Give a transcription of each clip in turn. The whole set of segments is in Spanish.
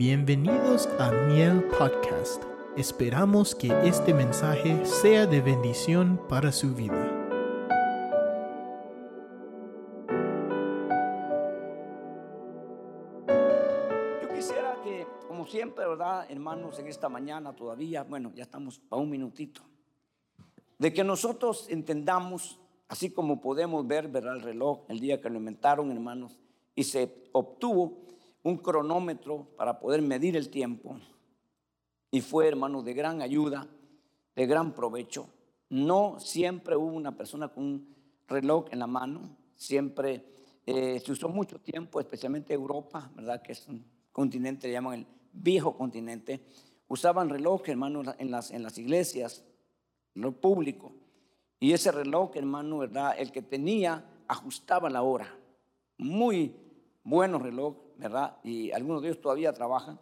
Bienvenidos a Miel Podcast. Esperamos que este mensaje sea de bendición para su vida. Yo quisiera que, como siempre, ¿verdad, hermanos, en esta mañana todavía, bueno, ya estamos para un minutito, de que nosotros entendamos, así como podemos ver, ¿verdad? El reloj, el día que lo inventaron, hermanos, y se obtuvo un cronómetro para poder medir el tiempo, y fue, hermanos, de gran ayuda, de gran provecho. No siempre hubo una persona con un reloj en la mano, siempre eh, se usó mucho tiempo, especialmente Europa, ¿verdad? Que es un continente, le llaman el viejo continente. Usaban reloj, hermano, en las, en las iglesias, lo público. Y ese reloj, hermano, ¿verdad? El que tenía ajustaba la hora. Muy buenos reloj, Y algunos de ellos todavía trabajan.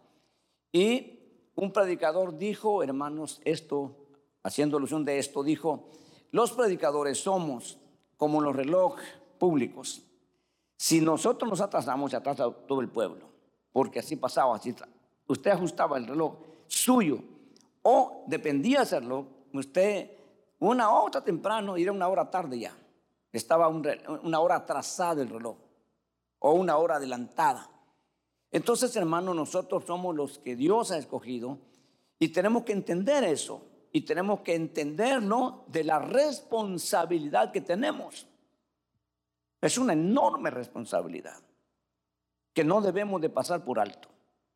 Y un predicador dijo, hermanos, esto, haciendo alusión de esto, dijo, los predicadores somos como los relojes públicos. Si nosotros nos atrasamos, se atrasa todo el pueblo, porque así pasaba, así usted ajustaba el reloj suyo o dependía de hacerlo, usted una hora temprano y era una hora tarde ya. Estaba una hora atrasada el reloj o una hora adelantada. Entonces, hermano, nosotros somos los que Dios ha escogido y tenemos que entender eso y tenemos que entenderlo de la responsabilidad que tenemos. Es una enorme responsabilidad que no debemos de pasar por alto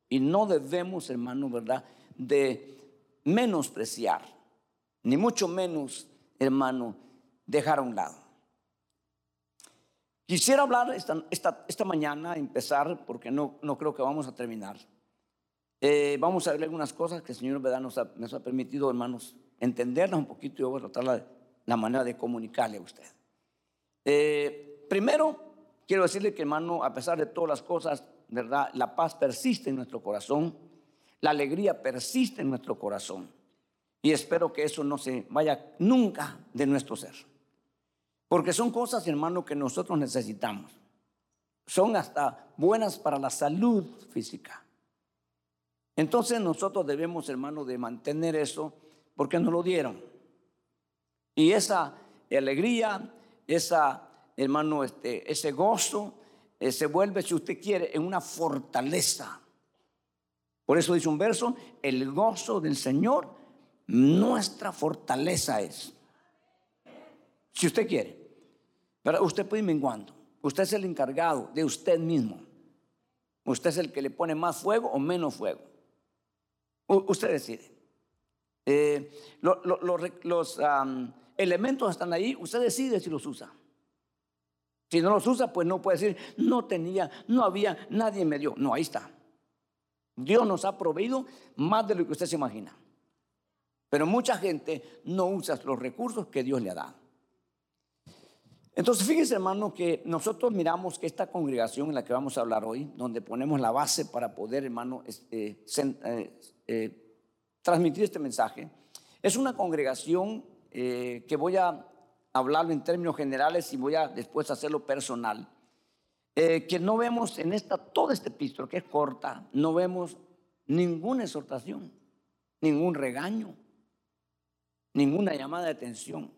y no debemos, hermano, ¿verdad?, de menospreciar, ni mucho menos, hermano, dejar a un lado. Quisiera hablar esta, mañana, empezar, porque no, no creo que vamos a terminar. Eh, vamos a ver algunas cosas que el Señor. Nos, ha, nos ha permitido, hermanos, entenderlas un poquito y voy a tratar la, la manera de comunicarle a usted. Eh, primero, quiero decirle que, hermano, a pesar de todas las cosas, ¿verdad? La paz persiste en nuestro corazón, la alegría persiste en nuestro corazón. Y espero que eso no se vaya nunca de nuestro ser. Porque son cosas, hermano, que nosotros necesitamos. Son hasta buenas para la salud física. Entonces nosotros debemos, hermano, de mantener eso porque nos lo dieron. Y esa alegría, esa, hermano, este, ese gozo, eh, se vuelve, si usted quiere, en una fortaleza. Por eso dice un verso, el gozo del Señor, nuestra fortaleza es. Si usted quiere. Pero usted puede ir menguando. Usted es el encargado de usted mismo. Usted es el que le pone más fuego o menos fuego. usted decide. Eh, los elementos están ahí, usted decide si los usa. Si no los usa, pues no puede decir, no tenía, no había, nadie me dio. No, ahí está. Dios nos ha proveído más de lo que usted se imagina. Pero mucha gente no usa los recursos que Dios le ha dado. Entonces, fíjese, hermano, que nosotros miramos que esta congregación en la que vamos a hablar hoy, donde ponemos la base para poder, hermano, este, eh, eh, transmitir este mensaje, es una congregación eh, que voy a hablarlo en términos generales y voy a después hacerlo personal. que no vemos en esta, todo este epístola, que es corta, no vemos ninguna exhortación, ningún regaño, ninguna llamada de atención.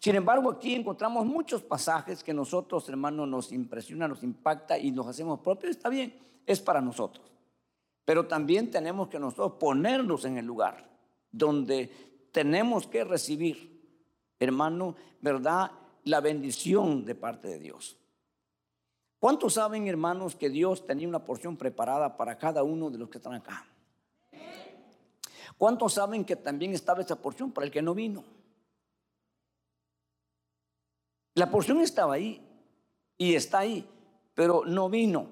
Sin embargo, aquí encontramos muchos pasajes que nosotros, hermanos, nos impresiona, nos impacta y nos hacemos propios. Está bien, es para nosotros. Pero también tenemos que nosotros ponernos en el lugar donde tenemos que recibir, hermano, ¿verdad? La bendición de parte de Dios. ¿Cuántos saben, hermanos, que Dios tenía una porción preparada para cada uno de los que están acá? ¿Cuántos saben que también estaba esa porción para el que no vino? La porción estaba ahí y está ahí, pero no vino.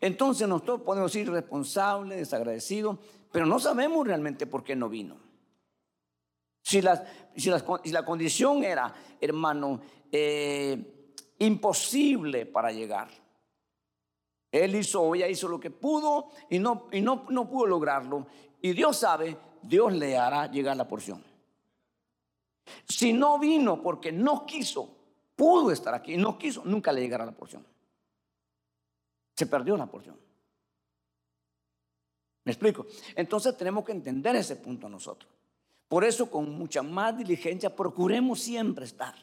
Entonces nosotros podemos ser responsables, desagradecidos, pero no sabemos realmente por qué no vino. Si la, condición era, hermano, eh, imposible para llegar. Él hizo, ella hizo lo que pudo y no pudo lograrlo. Y Dios sabe, Dios le hará llegar la porción. Si no vino porque no quiso, pudo estar aquí, no quiso, nunca le llegará la porción. Se perdió la porción. ¿Me explico? Entonces tenemos que entender ese punto nosotros. Por eso con mucha más diligencia procuremos siempre estar.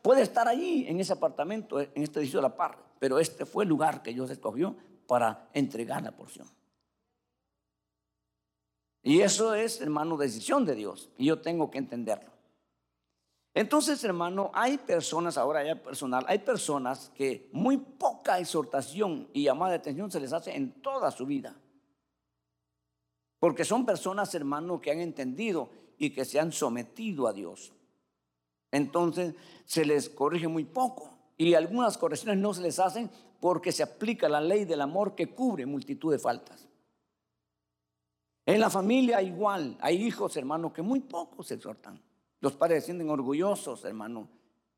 Puede estar allí en ese apartamento, en este edificio de la par, pero este fue el lugar que Dios escogió para entregar la porción. Y eso es, hermano, decisión de Dios. Y yo tengo que entenderlo. Entonces, hermano, hay personas, ahora ya personal, hay personas que muy poca exhortación y llamada de atención se les hace en toda su vida. Porque son personas, hermano, que han entendido y que se han sometido a Dios. Entonces, se les corrige muy poco. Y algunas correcciones no se les hacen porque se aplica la ley del amor que cubre multitud de faltas. En la familia igual, hay hijos, hermano, que muy pocos se exhortan. Los padres se sienten orgullosos, hermano,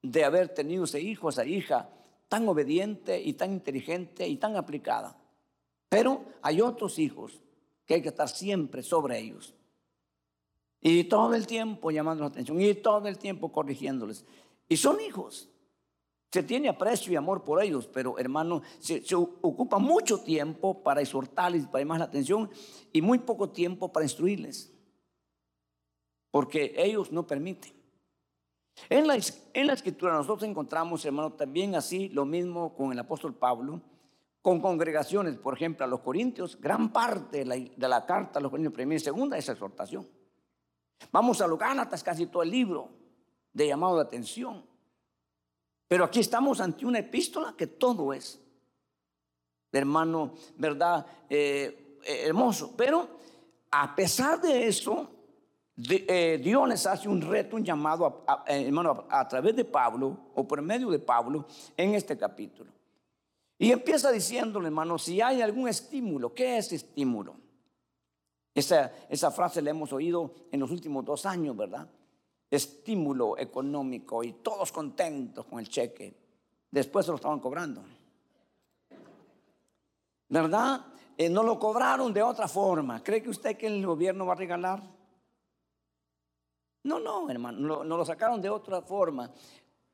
de haber tenido ese hijo, esa hija, tan obediente y tan inteligente y tan aplicada. Pero hay otros hijos que hay que estar siempre sobre ellos. Y todo el tiempo llamando la atención y todo el tiempo corrigiéndoles. Y son hijos. Se tiene aprecio y amor por ellos, pero hermano, se, ocupa mucho tiempo para exhortarles, para llamar la atención y muy poco tiempo para instruirles. Porque ellos no permiten. En la, en la escritura nosotros encontramos, hermano, también así lo mismo con el apóstol Pablo, con congregaciones, por ejemplo, a los Corintios, gran parte de la, carta a los Corintios primera y segunda es exhortación. Vamos a los Gálatas, casi todo el libro de llamado de atención. Pero aquí estamos ante una epístola que todo es, hermano, ¿verdad? Eh, eh, hermoso. Pero a pesar de eso, eh, Dios les hace un reto, un llamado, hermano, a través de Pablo o por medio de Pablo en este capítulo. Y empieza diciéndole, hermano, si hay algún estímulo, ¿qué es estímulo? Esa, esa frase la hemos oído en los últimos dos años, ¿verdad? estímulo económico y todos contentos con el cheque. Después se lo estaban cobrando. ¿Verdad? Eh, no lo cobraron de otra forma. ¿Cree que usted que el gobierno va a regalar? No, no, hermano, no, lo sacaron de otra forma.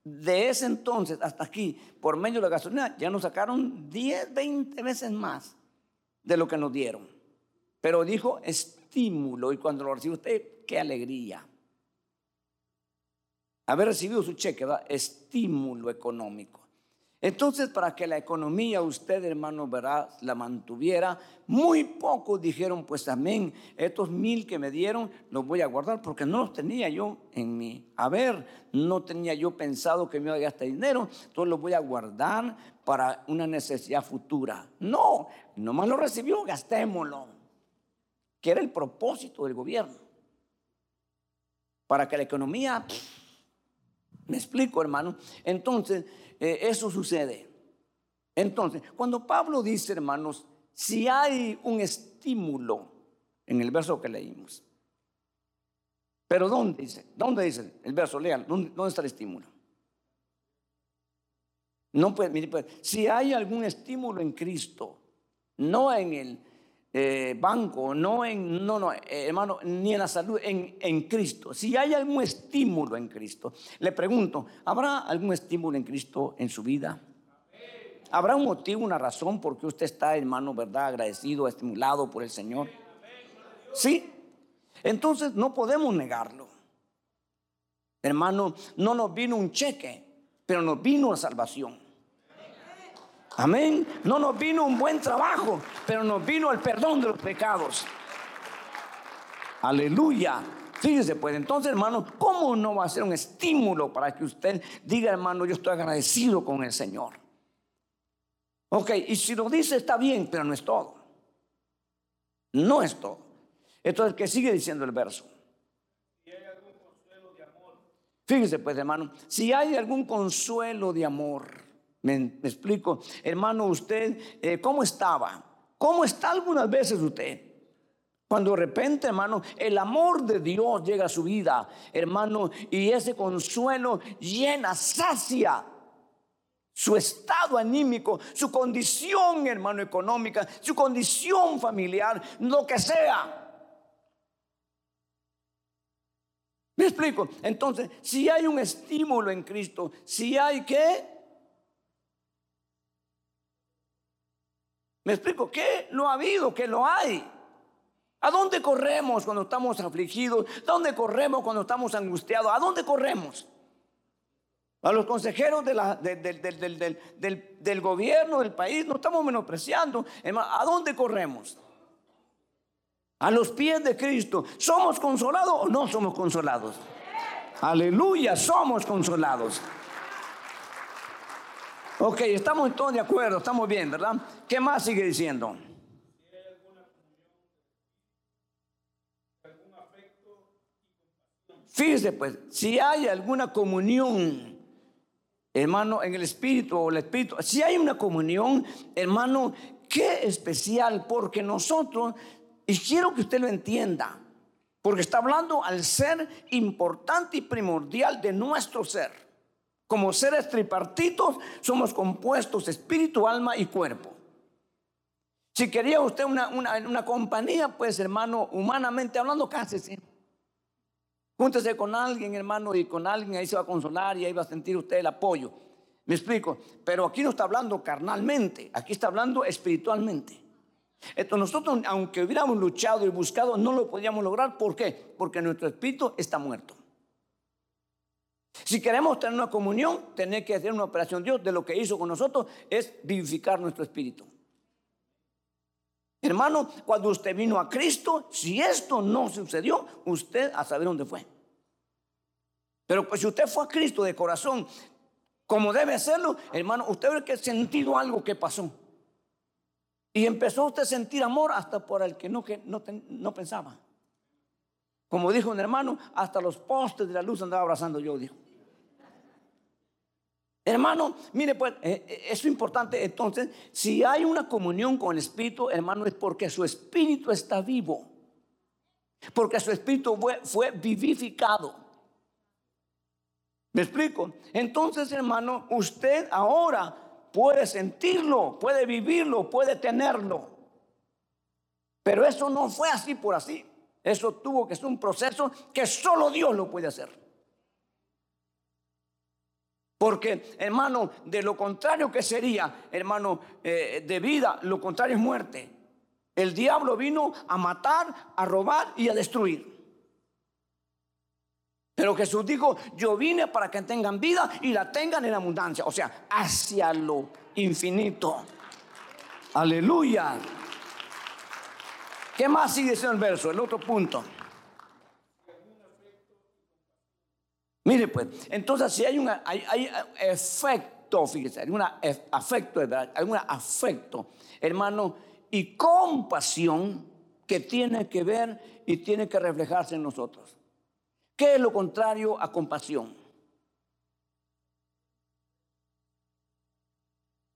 De ese entonces hasta aquí, por medio de la gasolina, ya nos sacaron 10, 20 veces más de lo que nos dieron. Pero dijo estímulo y cuando lo recibe usted, qué alegría haber recibido su cheque, ¿verdad? estímulo económico. Entonces, para que la economía usted, hermano, verá, la mantuviera, muy pocos dijeron, pues amén, estos mil que me dieron los voy a guardar porque no los tenía yo en mi haber, no tenía yo pensado que me iba a gastar dinero, entonces los voy a guardar para una necesidad futura. No, nomás lo recibió, gastémoslo, que era el propósito del gobierno, para que la economía... ¿Me explico, hermano? Entonces, eh, eso sucede. Entonces, cuando Pablo dice, hermanos, si hay un estímulo en el verso que leímos, pero ¿dónde dice? ¿Dónde dice el verso? Lean, ¿dónde, está el estímulo? No puede, pues, si hay algún estímulo en Cristo, no en el eh, banco, no en, no, no, eh, hermano, ni en la salud, en, en Cristo. Si hay algún estímulo en Cristo, le pregunto, ¿habrá algún estímulo en Cristo en su vida? ¿Habrá un motivo, una razón por qué usted está, hermano, verdad, agradecido, estimulado por el Señor? Sí. Entonces no podemos negarlo. Hermano, no nos vino un cheque, pero nos vino la salvación. Amén. No nos vino un buen trabajo, pero nos vino el perdón de los pecados. Aleluya. Fíjese, pues entonces, hermano, ¿cómo no va a ser un estímulo para que usted diga, hermano, yo estoy agradecido con el Señor? Ok, y si lo dice está bien, pero no es todo. No es todo. Entonces, ¿qué sigue diciendo el verso? Fíjese, pues, hermano, si hay algún consuelo de amor. Me, explico. Hermano, usted, eh, ¿cómo estaba? ¿Cómo está algunas veces usted? Cuando de repente, hermano, el amor de Dios llega a su vida, hermano, y ese consuelo llena, sacia su estado anímico, su condición, hermano, económica, su condición familiar, lo que sea. ¿Me explico? Entonces, si hay un estímulo en Cristo, si hay que ¿Me explico? ¿Qué no ha habido? Que lo hay. ¿A dónde corremos cuando estamos afligidos? ¿A dónde corremos cuando estamos angustiados? ¿A dónde corremos? A los consejeros del, gobierno del país no estamos menospreciando. ¿A dónde corremos? A los pies de Cristo. ¿Somos consolados o no somos consolados? Aleluya, somos consolados. Ok, estamos todos de acuerdo, estamos bien, ¿verdad? ¿Qué más sigue diciendo? Fíjese pues, si hay alguna comunión hermano, en el Espíritu o el Espíritu. Si hay una comunión, hermano, qué especial, porque nosotros, y quiero que usted lo entienda, porque está hablando al ser importante y primordial de nuestro ser. Como seres tripartitos, somos compuestos espíritu, alma y cuerpo. Si quería usted una, una, compañía, pues hermano, humanamente hablando, cásese. Júntese con alguien, hermano, y con alguien ahí se va a consolar y ahí va a sentir usted el apoyo. Me explico. Pero aquí no está hablando carnalmente, aquí está hablando espiritualmente. Entonces nosotros, aunque hubiéramos luchado y buscado, no lo podíamos lograr. ¿Por qué? Porque nuestro espíritu está muerto. Si queremos tener una comunión, tener que hacer una operación. Dios de lo que hizo con nosotros es vivificar nuestro espíritu. Hermano, cuando usted vino a Cristo, si esto no sucedió, usted a saber dónde fue. Pero pues si usted fue a Cristo de corazón, como debe hacerlo, hermano, usted ve que ha sentido algo que pasó. Y empezó usted a sentir amor hasta por el que no, que no, pensaba. Como dijo un hermano, hasta los postes de la luz andaba abrazando yo, dijo. Hermano, mire pues, eh, eh, eso es importante. Entonces, si hay una comunión con el Espíritu, hermano, es porque su Espíritu está vivo. Porque su Espíritu fue, fue vivificado. ¿Me explico? Entonces, hermano, usted ahora puede sentirlo, puede vivirlo, puede tenerlo. Pero eso no fue así por así. Eso tuvo que ser un proceso que solo Dios lo puede hacer. Porque, hermano, de lo contrario que sería, hermano, eh, de vida, lo contrario es muerte. El diablo vino a matar, a robar y a destruir. Pero Jesús dijo, yo vine para que tengan vida y la tengan en abundancia, o sea, hacia lo infinito. Aleluya. ¿Qué más sigue diciendo el verso? El otro punto. Mire pues, entonces si hay un hay, efecto, fíjese, hay un afecto, hay un afecto, hermano, y compasión que tiene que ver y tiene que reflejarse en nosotros. ¿Qué es lo contrario a compasión?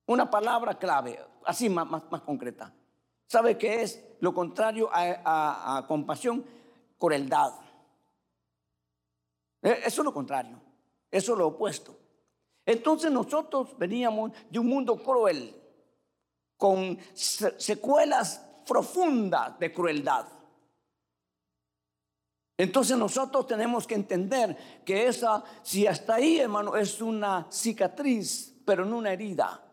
Una palabra clave, así más, más, concreta. ¿Sabe qué es lo contrario a, a compasión? Crueldad. Eh, eso es lo contrario, eso es lo opuesto. Entonces nosotros veníamos de un mundo cruel, con secuelas profundas de crueldad. Entonces nosotros tenemos que entender que esa, si hasta ahí, hermano, es una cicatriz, pero no una herida.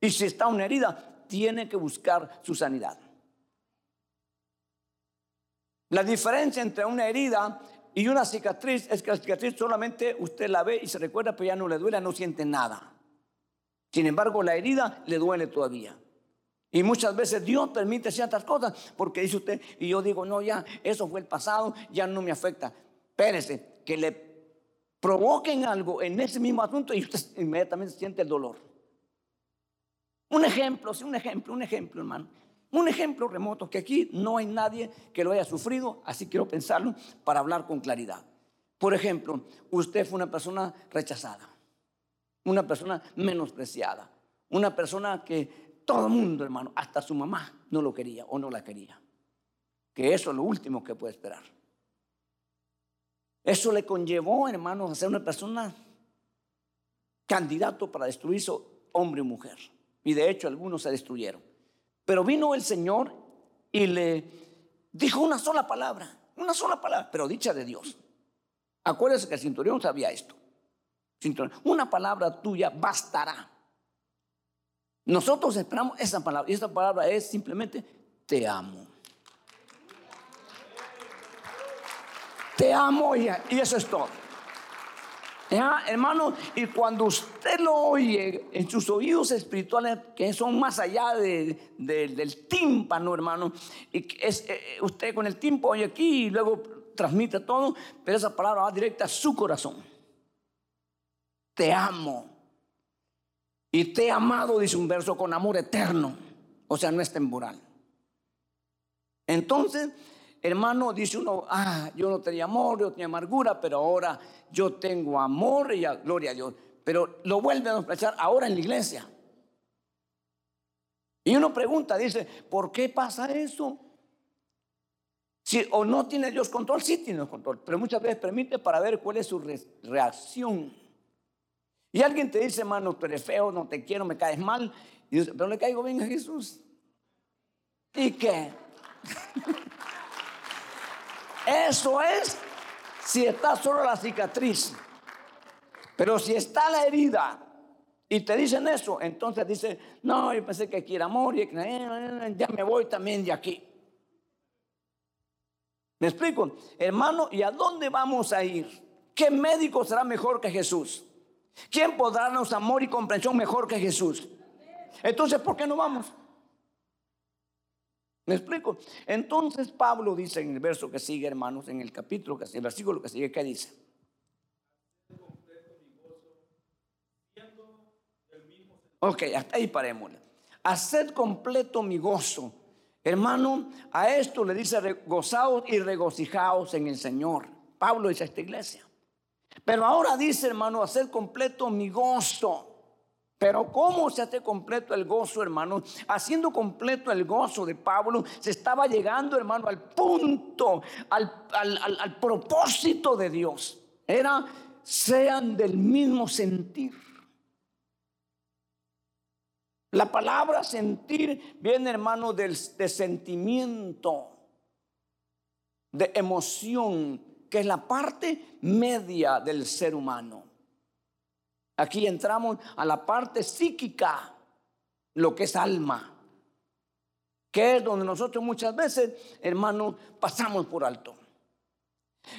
Y si está una herida, tiene que buscar su sanidad. La diferencia entre una herida y una cicatriz es que la cicatriz solamente usted la ve y se recuerda, pero ya no le duele, no siente nada. Sin embargo, la herida le duele todavía. Y muchas veces Dios permite ciertas cosas porque dice usted, y yo digo, no, ya, eso fue el pasado, ya no me afecta. Espérese, que le provoquen algo en ese mismo asunto y usted inmediatamente siente el dolor. Un ejemplo, sí, un ejemplo, un ejemplo, hermano. Un ejemplo remoto, que aquí no hay nadie que lo haya sufrido, así quiero pensarlo para hablar con claridad. Por ejemplo, usted fue una persona rechazada, una persona menospreciada, una persona que todo el mundo, hermano, hasta su mamá no lo quería o no la quería. Que eso es lo último que puede esperar. Eso le conllevó, hermano, a ser una persona candidato para destruirse hombre o mujer. Y de hecho algunos se destruyeron. Pero vino el Señor y le dijo una sola palabra, una sola palabra, pero dicha de Dios. Acuérdense que el centurión sabía esto. Una palabra tuya bastará. Nosotros esperamos esa palabra. Y esa palabra es simplemente te amo. Te amo y eso es todo. ¿Ya, hermano? Y cuando usted lo oye en sus oídos espirituales, que son más allá del tímpano, hermano, y es, eh, usted con el tímpano oye aquí y luego transmite todo, pero esa palabra va directa a su corazón. Te amo. Y te he amado, dice un verso, con amor eterno. O sea, no es temporal. Entonces, hermano, dice uno, ah, yo no tenía amor, yo tenía amargura, pero ahora yo tengo amor y gloria a Dios. Pero lo vuelve a expresar ahora en la iglesia. Y uno pregunta, dice, ¿por qué pasa eso? Si o no tiene Dios control, sí tiene control, pero muchas veces permite para ver cuál es su reacción. Y alguien te dice, hermano, tú eres feo, no te quiero, me caes mal. Y dice, pero le caigo bien a Jesús. ¿Y qué? Eso es si está solo la cicatriz. Pero si está la herida y te dicen eso, entonces dice, no, yo pensé que quiere amor y ya me voy también de aquí. ¿Me explico? Hermano, ¿y a dónde vamos a ir? ¿Qué médico será mejor que Jesús? ¿Quién podrá darnos amor y comprensión mejor que Jesús? Entonces, ¿por qué no vamos? ¿Me explico? Entonces Pablo dice en el verso que sigue, hermanos, en el capítulo, que el versículo que sigue, ¿qué dice? Ok, hasta ahí parémosle. Haced completo mi gozo. Hermano, a esto le dice gozaos y regocijaos en el Señor. Pablo dice a esta iglesia. Pero ahora dice, hermano, hacer completo mi gozo. Pero ¿cómo se hace completo el gozo, hermano? Haciendo completo el gozo de Pablo, se estaba llegando, hermano, al punto, al, al propósito de Dios. Era, sean del mismo sentir. La palabra sentir viene, hermano, del, de sentimiento, de emoción, que es la parte media del ser humano. Aquí entramos a la parte psíquica, lo que es alma, que es donde nosotros muchas veces, hermano, pasamos por alto.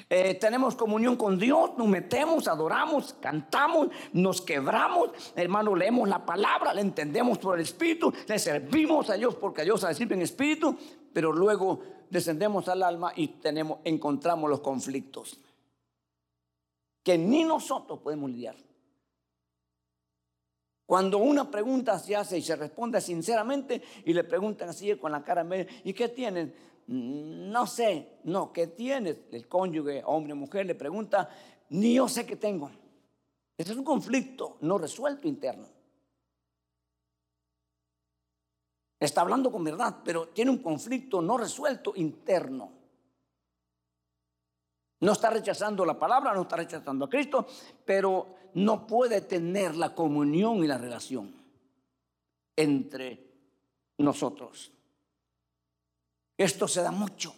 Eh, tenemos comunión con Dios, nos metemos, adoramos, cantamos, nos quebramos, hermano, leemos la palabra, le entendemos por el Espíritu, le servimos a Dios porque Dios se sirve en Espíritu, pero luego descendemos al alma y tenemos, encontramos los conflictos que ni nosotros podemos lidiar. Cuando una pregunta se hace y se responde sinceramente y le preguntan así con la cara media, ¿y qué tienen? Mm, no sé, no, ¿qué tienes? El cónyuge, hombre o mujer, le pregunta, ni yo sé qué tengo. Ese es un conflicto no resuelto interno. Está hablando con verdad, pero tiene un conflicto no resuelto interno. No está rechazando la palabra, no está rechazando a Cristo, pero no puede tener la comunión y la relación entre nosotros. Esto se da mucho.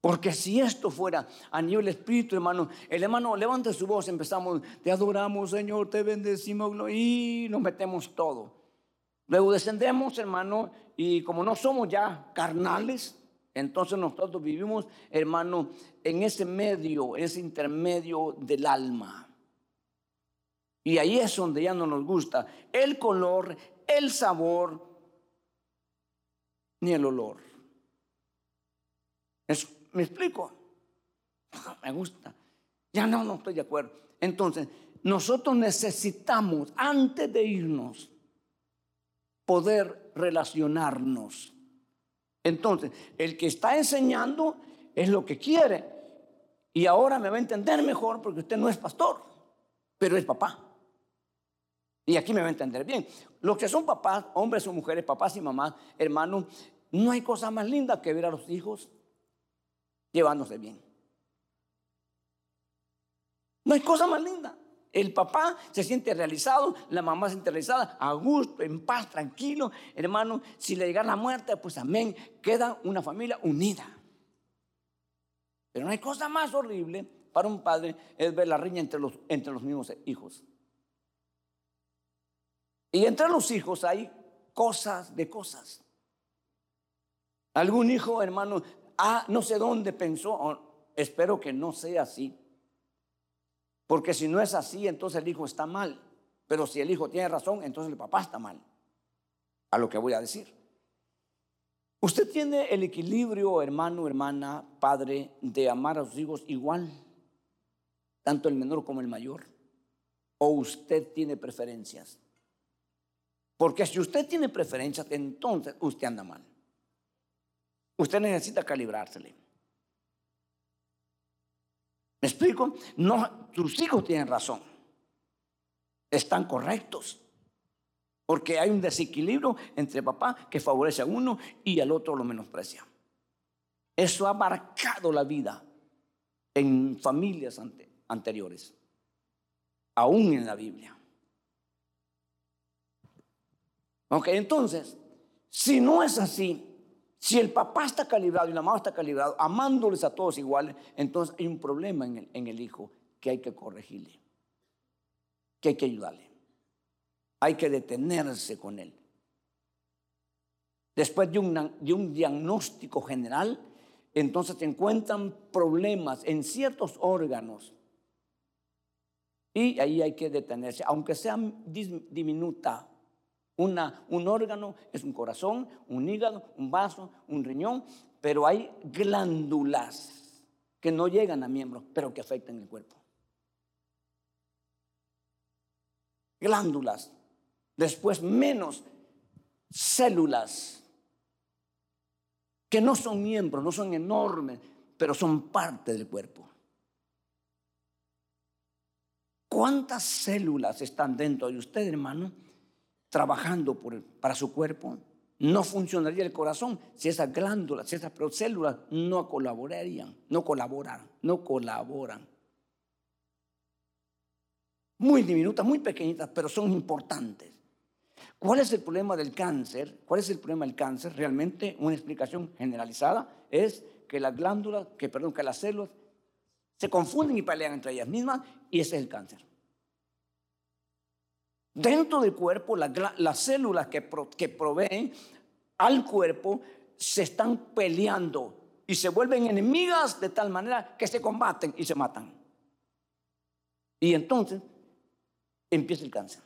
Porque si esto fuera a nivel espíritu, hermano, el hermano levanta su voz, empezamos, te adoramos, Señor, te bendecimos y nos metemos todo. Luego descendemos, hermano, y como no somos ya carnales, entonces nosotros vivimos, hermano, en ese medio, en ese intermedio del alma. Y ahí es donde ya no nos gusta el color, el sabor, ni el olor. ¿Me explico? me gusta. Ya no, no estoy de acuerdo. Entonces, nosotros necesitamos, antes de irnos, poder relacionarnos. Entonces, el que está enseñando es lo que quiere. Y ahora me va a entender mejor porque usted no es pastor, pero es papá. Y aquí me va a entender bien. Los que son papás, hombres o mujeres, papás y mamás, hermanos, no hay cosa más linda que ver a los hijos llevándose bien. No hay cosa más linda. El papá se siente realizado, la mamá se siente realizada, a gusto, en paz, tranquilo. Hermano, si le llega la muerte, pues amén, queda una familia unida. Pero no hay cosa más horrible para un padre es ver la riña entre los, entre los mismos hijos. Y entre los hijos hay cosas de cosas. Algún hijo, hermano, ah, no sé dónde pensó, espero que no sea así. Porque si no es así, entonces el hijo está mal. Pero si el hijo tiene razón, entonces el papá está mal. A lo que voy a decir. Usted tiene el equilibrio, hermano, hermana, padre, de amar a sus hijos igual, tanto el menor como el mayor. O usted tiene preferencias. Porque si usted tiene preferencias, entonces usted anda mal. Usted necesita calibrársele. ¿Me explico? No, tus hijos tienen razón. Están correctos. Porque hay un desequilibrio entre papá que favorece a uno y al otro lo menosprecia. Eso ha marcado la vida en familias anteriores, aún en la Biblia. Ok, entonces, si no es así, si el papá está calibrado y la mamá está calibrado, amándoles a todos iguales, entonces hay un problema en el, en el hijo que hay que corregirle, que hay que ayudarle, hay que detenerse con él. Después de un, de un diagnóstico general, entonces se encuentran problemas en ciertos órganos y ahí hay que detenerse, aunque sea diminuta una, un órgano es un corazón, un hígado, un vaso, un riñón, pero hay glándulas que no llegan a miembros, pero que afectan el cuerpo. Glándulas. Después menos células que no son miembros, no son enormes, pero son parte del cuerpo. ¿Cuántas células están dentro de usted, hermano? Trabajando para su cuerpo, no funcionaría el corazón si esas glándulas, si esas células no colaborarían, no colaboran, no colaboran. Muy diminutas, muy pequeñitas, pero son importantes. ¿Cuál es el problema del cáncer? ¿Cuál es el problema del cáncer? Realmente una explicación generalizada es que las glándulas, que perdón, que las células se confunden y pelean entre ellas mismas y ese es el cáncer. Dentro del cuerpo, las células que, proveen al cuerpo se están peleando y se vuelven enemigas de tal manera que se combaten y se matan. Y entonces empieza el cáncer.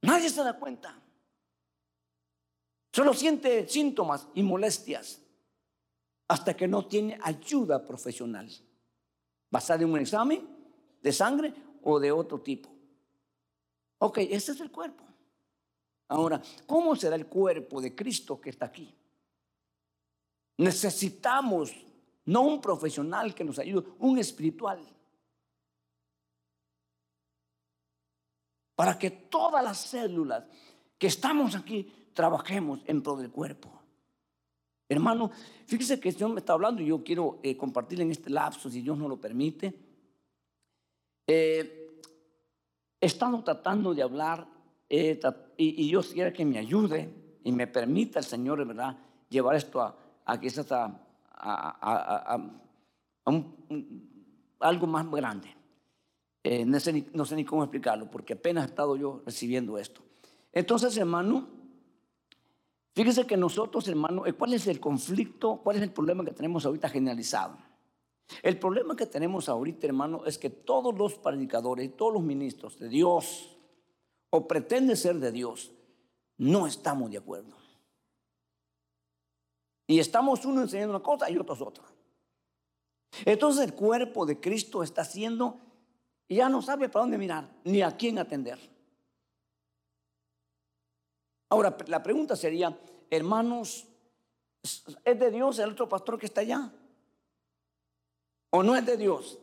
Nadie se da cuenta. Solo siente síntomas y molestias hasta que no tiene ayuda profesional basada en un examen de sangre o de otro tipo. Ok, ese es el cuerpo. Ahora, ¿cómo será el cuerpo de Cristo que está aquí? Necesitamos no un profesional que nos ayude, un espiritual. Para que todas las células que estamos aquí trabajemos en pro del cuerpo. Hermano, fíjese que el Señor me está hablando y yo quiero eh, compartir en este lapso, si Dios no lo permite. Eh, estamos tratando de hablar eh, y, yo quiero que me ayude y me permita el Señor, ¿verdad?, llevar esto a, a quizás algo más grande. Eh, no, sé ni, no, sé ni, cómo explicarlo, porque apenas he estado yo recibiendo esto. Entonces, hermano, fíjese que nosotros, hermano, ¿cuál es el conflicto, cuál es el problema que tenemos ahorita generalizado? El problema que tenemos ahorita, hermano, es que todos los predicadores, todos los ministros de Dios, o pretenden ser de Dios, no estamos de acuerdo. Y estamos uno enseñando una cosa y otros otra. Entonces el cuerpo de Cristo está haciendo y ya no sabe para dónde mirar, ni a quién atender. Ahora, la pregunta sería, hermanos, ¿es de Dios el otro pastor que está allá? ¿O no es de Dios?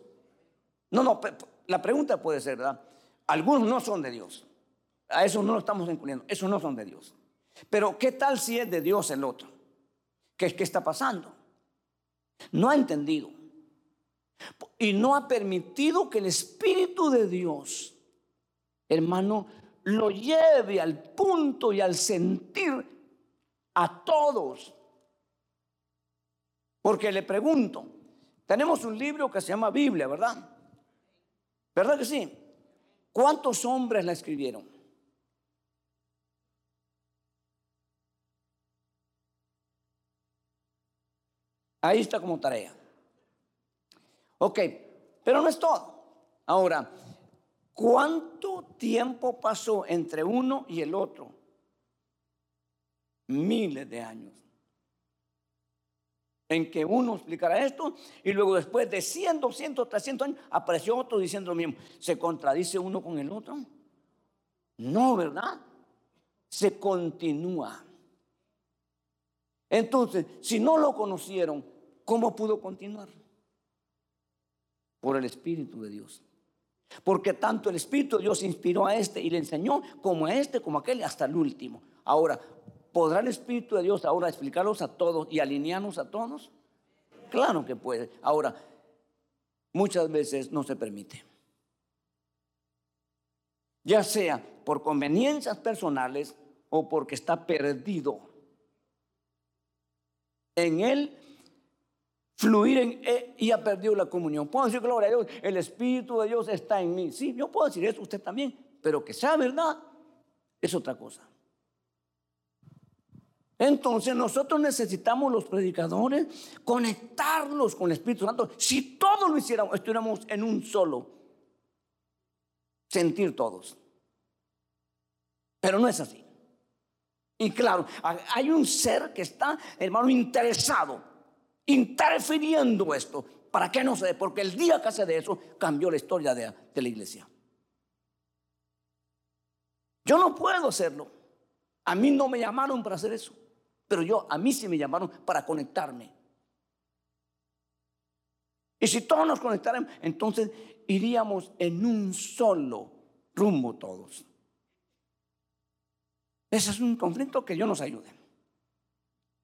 No, no, la pregunta puede ser, ¿verdad? Algunos no son de Dios. A eso no lo estamos incluyendo. Esos no son de Dios. Pero ¿qué tal si es de Dios el otro? ¿Qué, qué está pasando? No ha entendido. Y no ha permitido que el Espíritu de Dios, hermano, lo lleve al punto y al sentir a todos. Porque le pregunto, tenemos un libro que se llama Biblia, ¿verdad? ¿Verdad que sí? ¿Cuántos hombres la escribieron? Ahí está como tarea. Ok, pero no es todo. Ahora, ¿cuánto tiempo pasó entre uno y el otro? Miles de años. En que uno explicara esto y luego después de 100, 200, 300 años apareció otro diciendo lo mismo. ¿Se contradice uno con el otro? No, ¿verdad? Se continúa. Entonces, si no lo conocieron, ¿cómo pudo continuar? Por el Espíritu de Dios. Porque tanto el Espíritu de Dios inspiró a este y le enseñó como a este, como a aquel, hasta el último. Ahora, ¿podrá el Espíritu de Dios ahora explicarlos a todos y alinearnos a todos? Claro que puede. Ahora, muchas veces no se permite. Ya sea por conveniencias personales o porque está perdido en él fluir en él y ha perdido la comunión. Puedo decir gloria a Dios, el Espíritu de Dios está en mí. Sí, yo puedo decir eso, usted también, pero que sea verdad es otra cosa. Entonces nosotros necesitamos los predicadores conectarnos con el Espíritu Santo. Si todos lo hiciéramos, estuviéramos en un solo sentir todos. Pero no es así. Y claro, hay un ser que está, hermano, interesado, interfiriendo esto. ¿Para qué no sé? Porque el día que hace de eso cambió la historia de la iglesia. Yo no puedo hacerlo. A mí no me llamaron para hacer eso. Pero yo, a mí sí me llamaron para conectarme. Y si todos nos conectáramos, entonces iríamos en un solo rumbo todos. Ese es un conflicto que Dios nos ayude.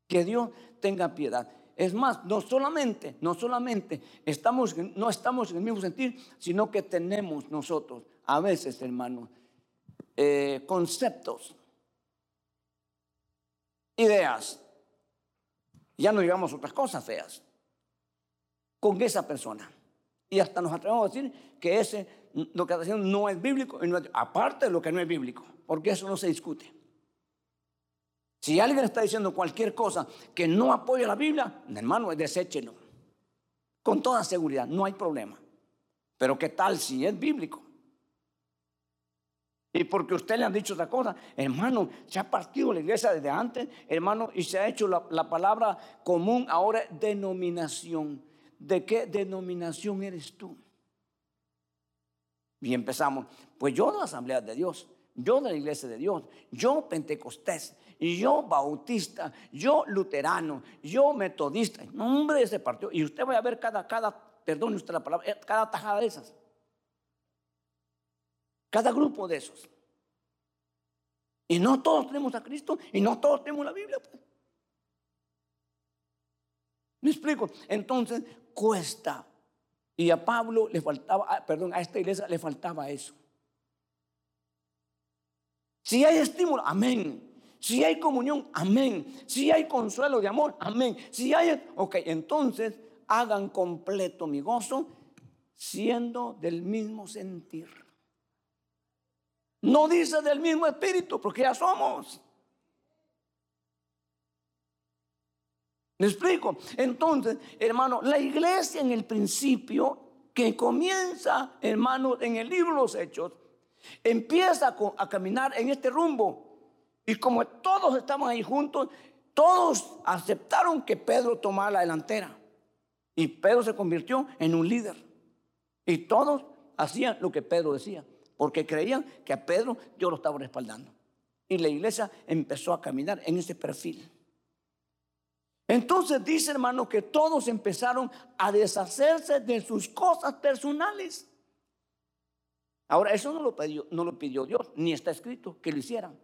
Que Dios tenga piedad. Es más, no solamente, no solamente estamos, no estamos en el mismo sentir, sino que tenemos nosotros, a veces, hermanos, eh, conceptos, ideas. Ya no digamos otras cosas feas con esa persona. Y hasta nos atrevemos a decir que ese, lo que está no es bíblico, aparte de lo que no es bíblico, porque eso no se discute. Si alguien está diciendo cualquier cosa que no apoya la Biblia, hermano, deséchelo. Con toda seguridad, no hay problema. Pero ¿qué tal si es bíblico? Y porque usted le han dicho otra cosa, hermano, se ha partido la iglesia desde antes, hermano, y se ha hecho la, la palabra común ahora denominación. ¿De qué denominación eres tú? Y empezamos, pues yo de la Asamblea de Dios, yo de la iglesia de Dios, yo pentecostés, yo bautista, yo luterano, yo metodista. Nombre de ese partido. Y usted va a ver cada, cada, perdone usted la palabra, eh, cada tajada de esas. Cada grupo de esos. Y no todos tenemos a Cristo y no todos tenemos la Biblia. Pues. ¿Me explico? Entonces cuesta. Y a Pablo le faltaba, ah, perdón, a esta iglesia le faltaba eso. Si hay estímulo, amén. Si hay comunión, amén. Si hay consuelo de amor, amén. Si hay, ok, entonces hagan completo mi gozo siendo del mismo sentir. No dice del mismo espíritu, porque ya somos. ¿Me explico? Entonces, hermano, la iglesia en el principio, que comienza, hermano, en el libro de los Hechos, empieza a caminar en este rumbo. Y como todos estamos ahí juntos, todos aceptaron que Pedro tomara la delantera. Y Pedro se convirtió en un líder. Y todos hacían lo que Pedro decía, porque creían que a Pedro yo lo estaba respaldando. Y la iglesia empezó a caminar en ese perfil. Entonces dice hermano que todos empezaron a deshacerse de sus cosas personales. Ahora, eso no lo pidió, no lo pidió Dios, ni está escrito que lo hicieran.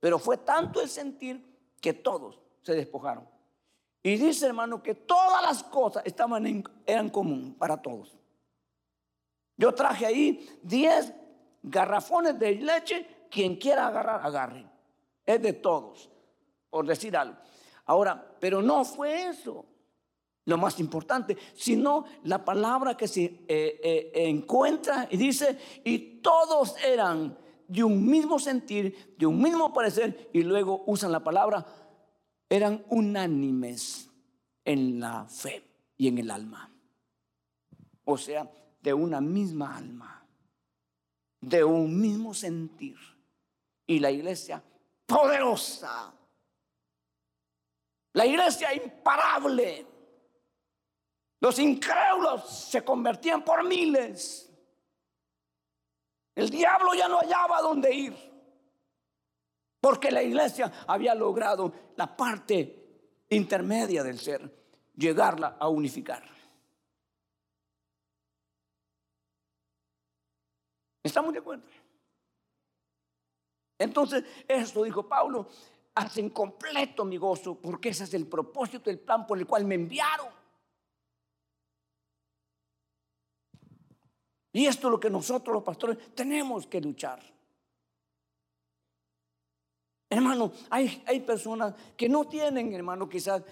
Pero fue tanto el sentir que todos se despojaron. Y dice hermano que todas las cosas estaban eran común para todos. Yo traje ahí 10 garrafones de leche. Quien quiera agarrar, agarre. Es de todos, por decir algo. Ahora, pero no fue eso lo más importante, sino la palabra que se eh, eh, encuentra y dice, y todos eran de un mismo sentir, de un mismo parecer, y luego usan la palabra, eran unánimes en la fe y en el alma. O sea, de una misma alma, de un mismo sentir. Y la iglesia poderosa, la iglesia imparable. Los incrédulos se convertían por miles. El diablo ya no hallaba dónde ir. Porque la iglesia había logrado la parte intermedia del ser, llegarla a unificar. ¿Estamos de acuerdo? Entonces, esto dijo Pablo, hacen completo mi gozo, porque ese es el propósito, el plan por el cual me enviaron. Y esto es lo que nosotros los pastores tenemos que luchar. Hermano, hay, hay personas que no tienen, hermano, quizás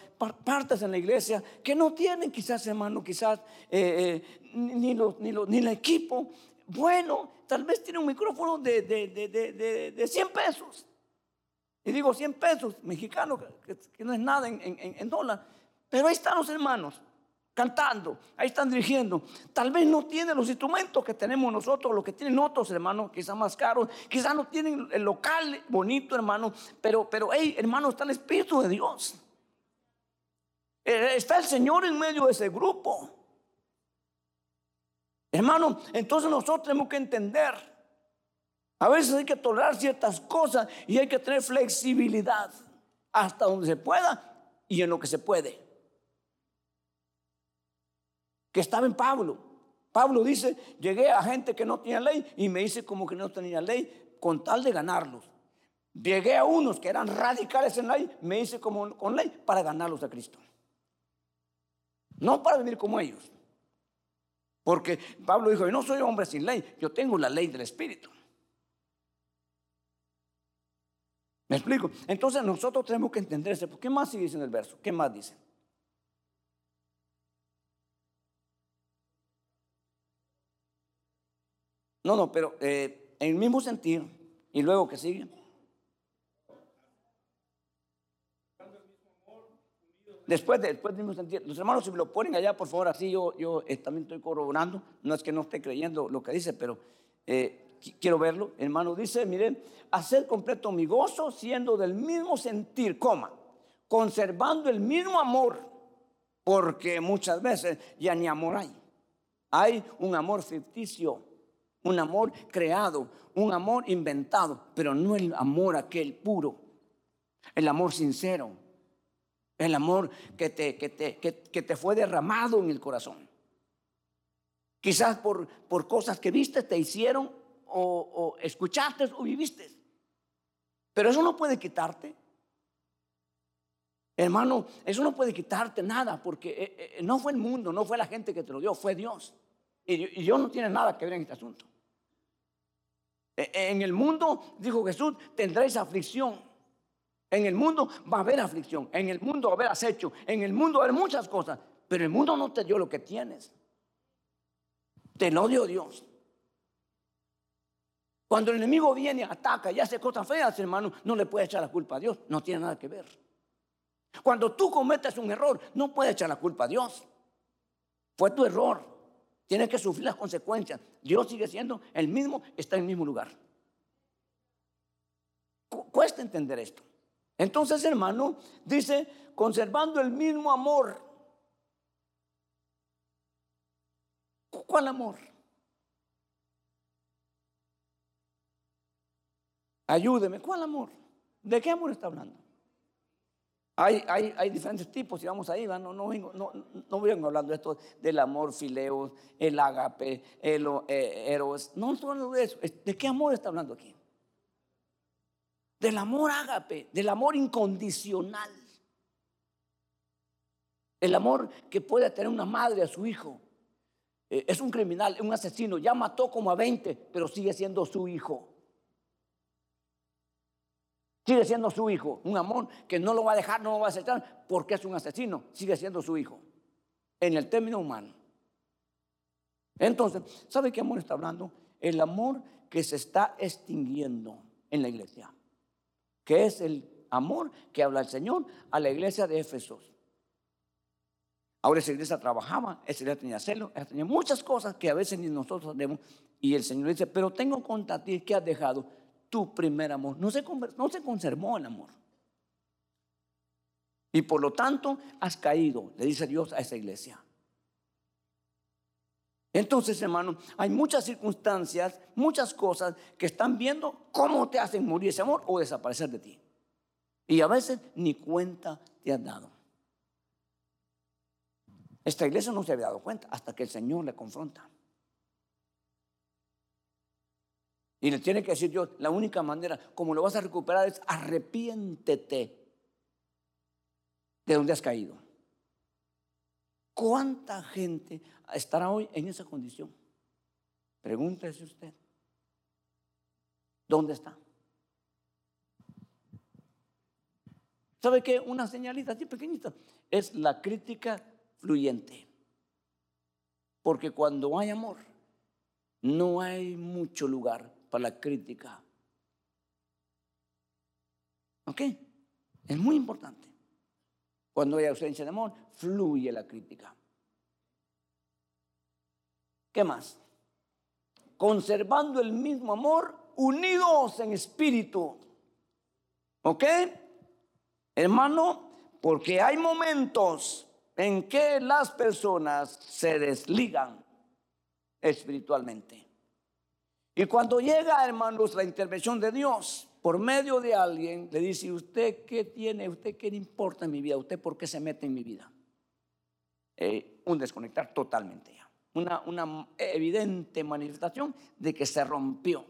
partes en la iglesia, que no tienen quizás, hermano, quizás eh, eh, ni, los, ni, ni el equipo. Bueno, tal vez tiene un micrófono de, de, de, 100 pesos. Y digo 100 pesos mexicanos, que, no es nada en, en, en dólar. Pero ahí están los hermanos cantando, ahí están dirigiendo. Tal vez no tienen los instrumentos que tenemos nosotros, los que tienen otros hermanos, quizás más caros, quizás no tienen el local bonito, hermano, pero, pero, hey, hermano, está el Espíritu de Dios. Eh, está el Señor en medio de ese grupo. Hermano, entonces nosotros tenemos que entender. A veces hay que tolerar ciertas cosas y hay que tener flexibilidad hasta donde se pueda y en lo que se puede que estaba en Pablo. Pablo dice, llegué a gente que no tenía ley y me hice como que no tenía ley con tal de ganarlos. Llegué a unos que eran radicales en ley, me hice como con ley para ganarlos a Cristo. No para venir como ellos. Porque Pablo dijo, yo no soy hombre sin ley, yo tengo la ley del Espíritu. ¿Me explico? Entonces nosotros tenemos que entender eso. ¿Qué más sigue en el verso? ¿Qué más dice? No, no, pero eh, en el mismo sentido. Y luego que sigue. Después, de, después mismo sentido. Los hermanos, si me lo ponen allá, por favor, así yo, yo eh, también estoy corroborando. No es que no esté creyendo lo que dice, pero eh, quiero verlo. Hermano, dice, miren, hacer completo mi gozo siendo del mismo sentir, coma, conservando el mismo amor, porque muchas veces ya ni amor hay. Hay un amor ficticio un amor creado, un amor inventado, pero no el amor aquel puro, el amor sincero, el amor que te, que te, que, te fue derramado en el corazón. Quizás por, por cosas que viste, te hicieron o, o escuchaste o viviste. Pero eso no puede quitarte. Hermano, eso no puede quitarte nada porque eh, eh, no fue el mundo, no fue la gente que te lo dio, fue Dios. Y Dios no tiene nada que ver en este asunto. E, en el mundo, dijo Jesús, tendréis aflicción. En el mundo va a haber aflicción. En el mundo va a haber acecho. En el mundo va a haber muchas cosas. Pero el mundo no te dio lo que tienes. Te lo dio Dios. Cuando el enemigo viene, ataca y hace cosas feas, hermano, no le puede echar la culpa a Dios. No tiene nada que ver. Cuando tú cometes un error, no puedes echar la culpa a Dios. Fue tu error. Tiene que sufrir las consecuencias. Dios sigue siendo el mismo, está en el mismo lugar. Cuesta entender esto. Entonces, hermano, dice, conservando el mismo amor. ¿Cuál amor? Ayúdeme, ¿cuál amor? ¿De qué amor está hablando? Hay, diferentes tipos, y vamos ahí, no, no, vengo, no, hablando de esto del amor fileo, el agape, el eh, eros, no solo de eso, ¿de qué amor está hablando aquí? Del amor ágape, del amor incondicional. El amor que puede tener una madre a su hijo. Eh, es un criminal, un asesino, ya mató como a 20, pero sigue siendo su hijo. Sigue siendo su hijo, un amor que no lo va a dejar, no lo va a aceptar porque es un asesino, sigue siendo su hijo, en el término humano. Entonces, ¿sabe qué amor está hablando? El amor que se está extinguiendo en la iglesia, que es el amor que habla el Señor a la iglesia de Éfesos. Ahora esa iglesia trabajaba, esa iglesia tenía celo, tenía muchas cosas que a veces ni nosotros tenemos. Y el Señor dice, pero tengo contra ti que has dejado tu primer amor. No se, no se conservó el amor. Y por lo tanto has caído, le dice Dios a esa iglesia. Entonces, hermano, hay muchas circunstancias, muchas cosas que están viendo cómo te hacen morir ese amor o desaparecer de ti. Y a veces ni cuenta te has dado. Esta iglesia no se había dado cuenta hasta que el Señor le confronta. Y le tiene que decir Dios, la única manera como lo vas a recuperar es arrepiéntete de donde has caído. ¿Cuánta gente estará hoy en esa condición? Pregúntese usted. ¿Dónde está? ¿Sabe qué? Una señalita así pequeñita es la crítica fluyente. Porque cuando hay amor, no hay mucho lugar para la crítica. ¿Ok? Es muy importante. Cuando hay ausencia de amor, fluye la crítica. ¿Qué más? Conservando el mismo amor, unidos en espíritu. ¿Ok? Hermano, porque hay momentos en que las personas se desligan espiritualmente. Y cuando llega, hermanos, la intervención de Dios por medio de alguien, le dice, ¿usted qué tiene? ¿Usted qué le importa en mi vida? ¿Usted por qué se mete en mi vida? Eh, un desconectar totalmente ya. Una, una evidente manifestación de que se rompió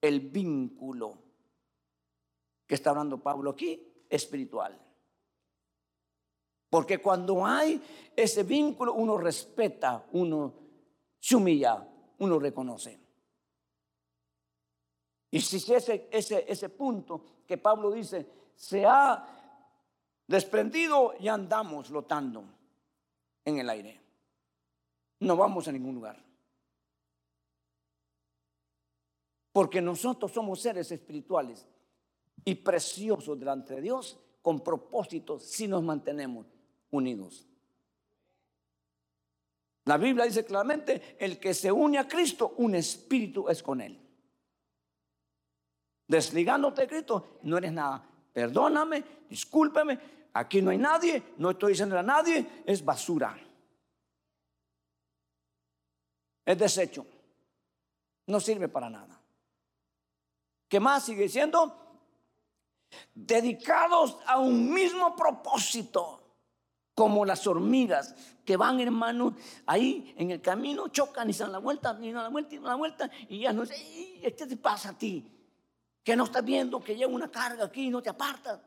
el vínculo que está hablando Pablo aquí, espiritual. Porque cuando hay ese vínculo, uno respeta, uno se humilla, uno reconoce. Y si ese, ese, ese punto que Pablo dice se ha desprendido, y andamos flotando en el aire. No vamos a ningún lugar. Porque nosotros somos seres espirituales y preciosos delante de Dios con propósitos si nos mantenemos unidos. La Biblia dice claramente, el que se une a Cristo, un espíritu es con él. Desligándote de Cristo, no eres nada. Perdóname, discúlpeme, aquí no hay nadie, no estoy diciendo a nadie, es basura. Es desecho. No sirve para nada. ¿Qué más sigue siendo? Dedicados a un mismo propósito como las hormigas que van, hermano, ahí en el camino, chocan y se dan la vuelta, y dan la vuelta, y dan la vuelta, y ya no sé, ¿qué te pasa a ti? Que no estás viendo que llega una carga aquí y no te apartas.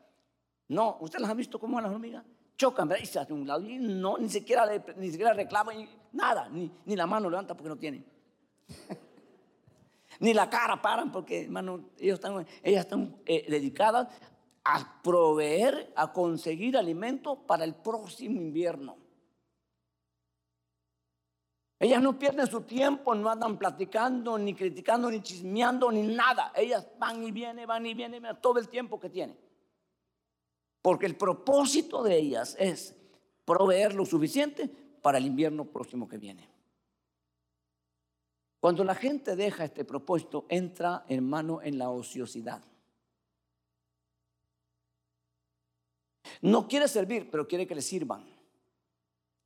No, ¿usted las ha visto cómo las hormigas? Chocan, ¿verdad? Y un lado y no, ni siquiera, ni siquiera reclaman, nada, ni, ni la mano levanta porque no tienen. ni la cara paran porque, hermano, ellos están, ellas están eh, dedicadas a proveer, a conseguir alimento para el próximo invierno. Ellas no pierden su tiempo, no andan platicando, ni criticando, ni chismeando, ni nada. Ellas van y vienen, van y vienen todo el tiempo que tienen. Porque el propósito de ellas es proveer lo suficiente para el invierno próximo que viene. Cuando la gente deja este propósito, entra, hermano, en la ociosidad. No quiere servir, pero quiere que le sirvan.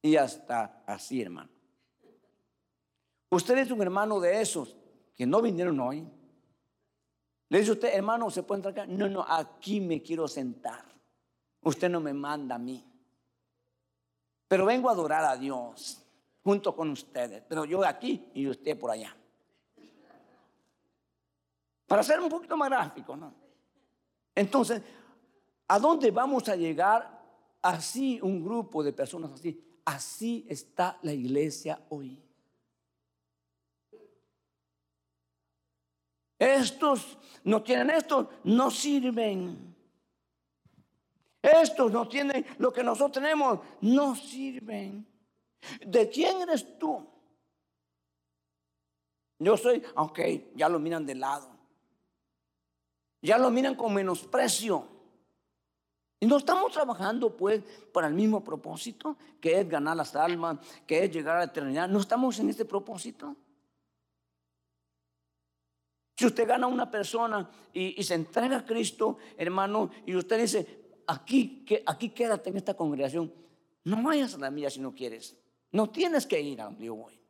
Y hasta así, hermano. Usted es un hermano de esos que no vinieron hoy. Le dice usted, hermano, ¿se puede entrar acá? No, no, aquí me quiero sentar. Usted no me manda a mí. Pero vengo a adorar a Dios junto con ustedes. Pero yo aquí y usted por allá. Para ser un poquito más gráfico, ¿no? Entonces, ¿A dónde vamos a llegar así un grupo de personas así? Así está la iglesia hoy. Estos no tienen esto, no sirven. Estos no tienen lo que nosotros tenemos, no sirven. ¿De quién eres tú? Yo soy, ok, ya lo miran de lado. Ya lo miran con menosprecio. Y no estamos trabajando pues para el mismo propósito, que es ganar las almas, que es llegar a la eternidad. No estamos en este propósito. Si usted gana a una persona y, se entrega a Cristo, hermano, y usted dice, aquí, que, aquí quédate en esta congregación, no vayas a la mía si no quieres. No tienes que ir a donde yo voy.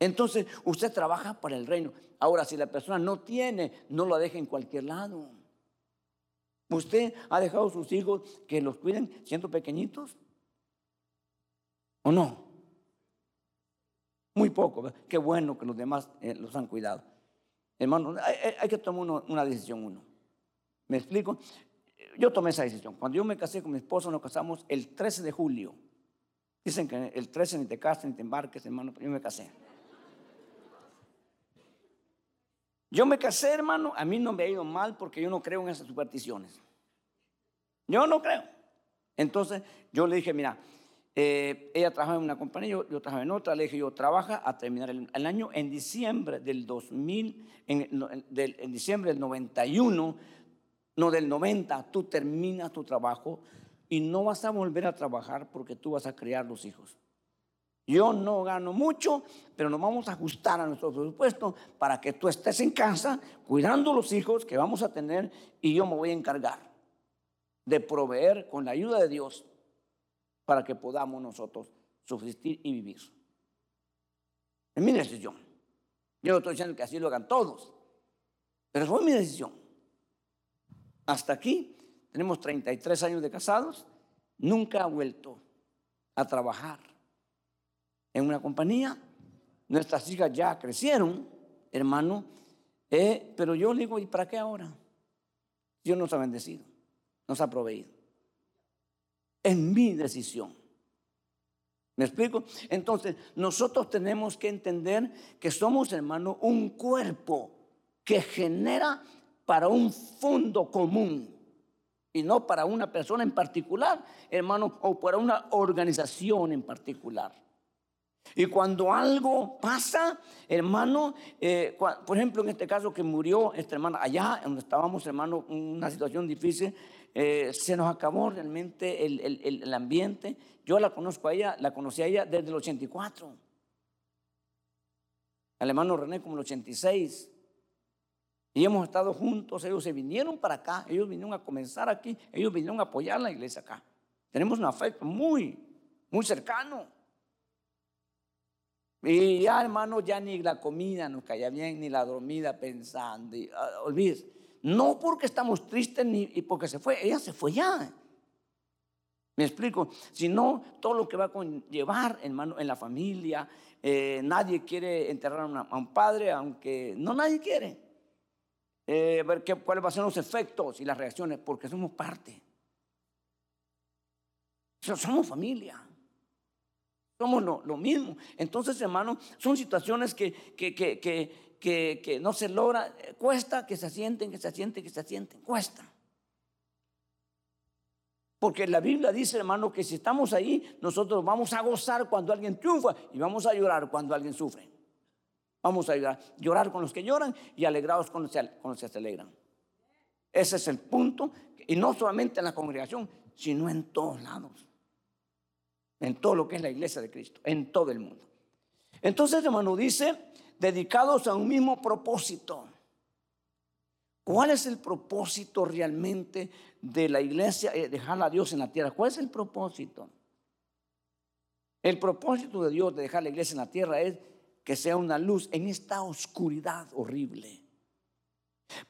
Entonces, usted trabaja para el reino. Ahora, si la persona no tiene, no lo deje en cualquier lado. ¿Usted ha dejado a sus hijos que los cuiden siendo pequeñitos? ¿O no? Muy poco. Qué bueno que los demás eh, los han cuidado. Hermano, hay, que tomar una decisión uno. ¿Me explico? Yo tomé esa decisión. Cuando yo me casé con mi esposo, nos casamos el 13 de julio. Dicen que el 13 ni te casas ni te embarques, hermano, pero yo me casé. Yo me casé, hermano, a mí no me ha ido mal porque yo no creo en esas supersticiones. Yo no creo. Entonces yo le dije, mira, eh, ella trabajaba en una compañía, yo, trabajaba en otra, le dije yo, trabaja a terminar el, año en diciembre del 2000, en, en diciembre del 91, no del 90, tú terminas tu trabajo y no vas a volver a trabajar porque tú vas a criar los hijos. Yo no gano mucho, pero nos vamos a ajustar a nuestro presupuesto para que tú estés en casa cuidando los hijos que vamos a tener y yo me voy a encargar de proveer con la ayuda de Dios para que podamos nosotros subsistir y vivir. Es mi decisión. Yo no estoy diciendo que así lo hagan todos, pero fue mi decisión. Hasta aquí tenemos 33 años de casados, nunca ha vuelto a trabajar en una compañía. Nuestras hijas ya crecieron, hermano, eh, pero yo digo, ¿y para qué ahora? Dios nos ha bendecido, nos ha proveído es mi decisión. ¿Me explico? Entonces, nosotros tenemos que entender que somos, hermano, un cuerpo que genera para un fondo común y no para una persona en particular, hermano, o para una organización en particular. Y cuando algo pasa, hermano, eh, por ejemplo, en este caso que murió esta hermana allá, donde estábamos, hermano, una situación difícil, eh, se nos acabó realmente el, ambiente. Yo la conozco a ella, la conocí a ella desde el 84. Al hermano René como el 86. Y hemos estado juntos, ellos se vinieron para acá, ellos vinieron a comenzar aquí, ellos vinieron a apoyar la iglesia acá. Tenemos un afecto muy, muy cercano. Y ya, hermano, ya ni la comida nos caía bien, ni la dormida pensando. Y, ah, no porque estamos tristes ni porque se fue, ella se fue ya. Me explico, sino todo lo que va a conllevar, en la familia. Eh, nadie quiere enterrar a, un padre, aunque no nadie quiere. Eh, ver qué, cuáles van a ser los efectos y las reacciones, porque somos parte. Somos familia. Somos lo, mismo. Entonces, hermano, son situaciones que, que que, no se logra, cuesta que se asienten, que se asienten, que se asienten, cuesta. Porque la Biblia dice, hermano, que si estamos ahí, nosotros vamos a gozar cuando alguien triunfa y vamos a llorar cuando alguien sufre. Vamos a llorar, llorar con los que lloran y alegrados con los, con los que se alegran. Ese es el punto, y no solamente en la congregación, sino en todos lados. En todo lo que es la iglesia de Cristo, en todo el mundo. Entonces, hermano, dice dedicados a un mismo propósito. ¿Cuál es el propósito realmente de la iglesia? Eh, dejar a Dios en la tierra. ¿Cuál es el propósito? El propósito de Dios de dejar la iglesia en la tierra es que sea una luz en esta oscuridad horrible.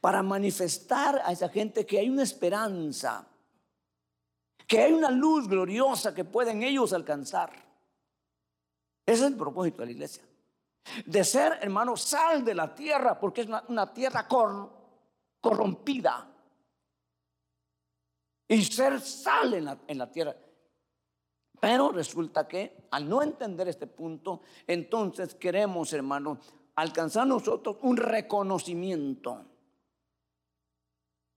Para manifestar a esa gente que hay una esperanza, que hay una luz gloriosa que pueden ellos alcanzar. Ese es el propósito de la iglesia de ser, hermano, sal de la tierra, porque es una, tierra corrompida. Y ser sal en la, en la tierra. Pero resulta que al no entender este punto, entonces queremos, hermano, alcanzar nosotros un reconocimiento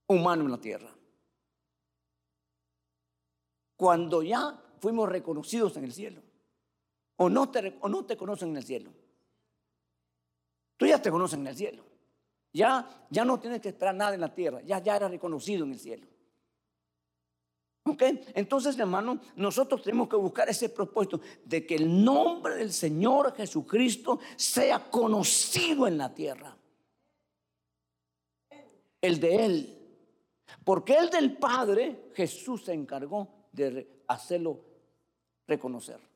humano en la tierra. Cuando ya fuimos reconocidos en el cielo. O no te, o no te conocen en el cielo. Tú ya te conoces en el cielo. Ya, ya no tienes que esperar nada en la tierra. Ya, ya eres reconocido en el cielo. ¿Ok? Entonces, hermano, nosotros tenemos que buscar ese propósito de que el nombre del Señor Jesucristo sea conocido en la tierra. El de Él. Porque el del Padre, Jesús se encargó de hacerlo reconocer.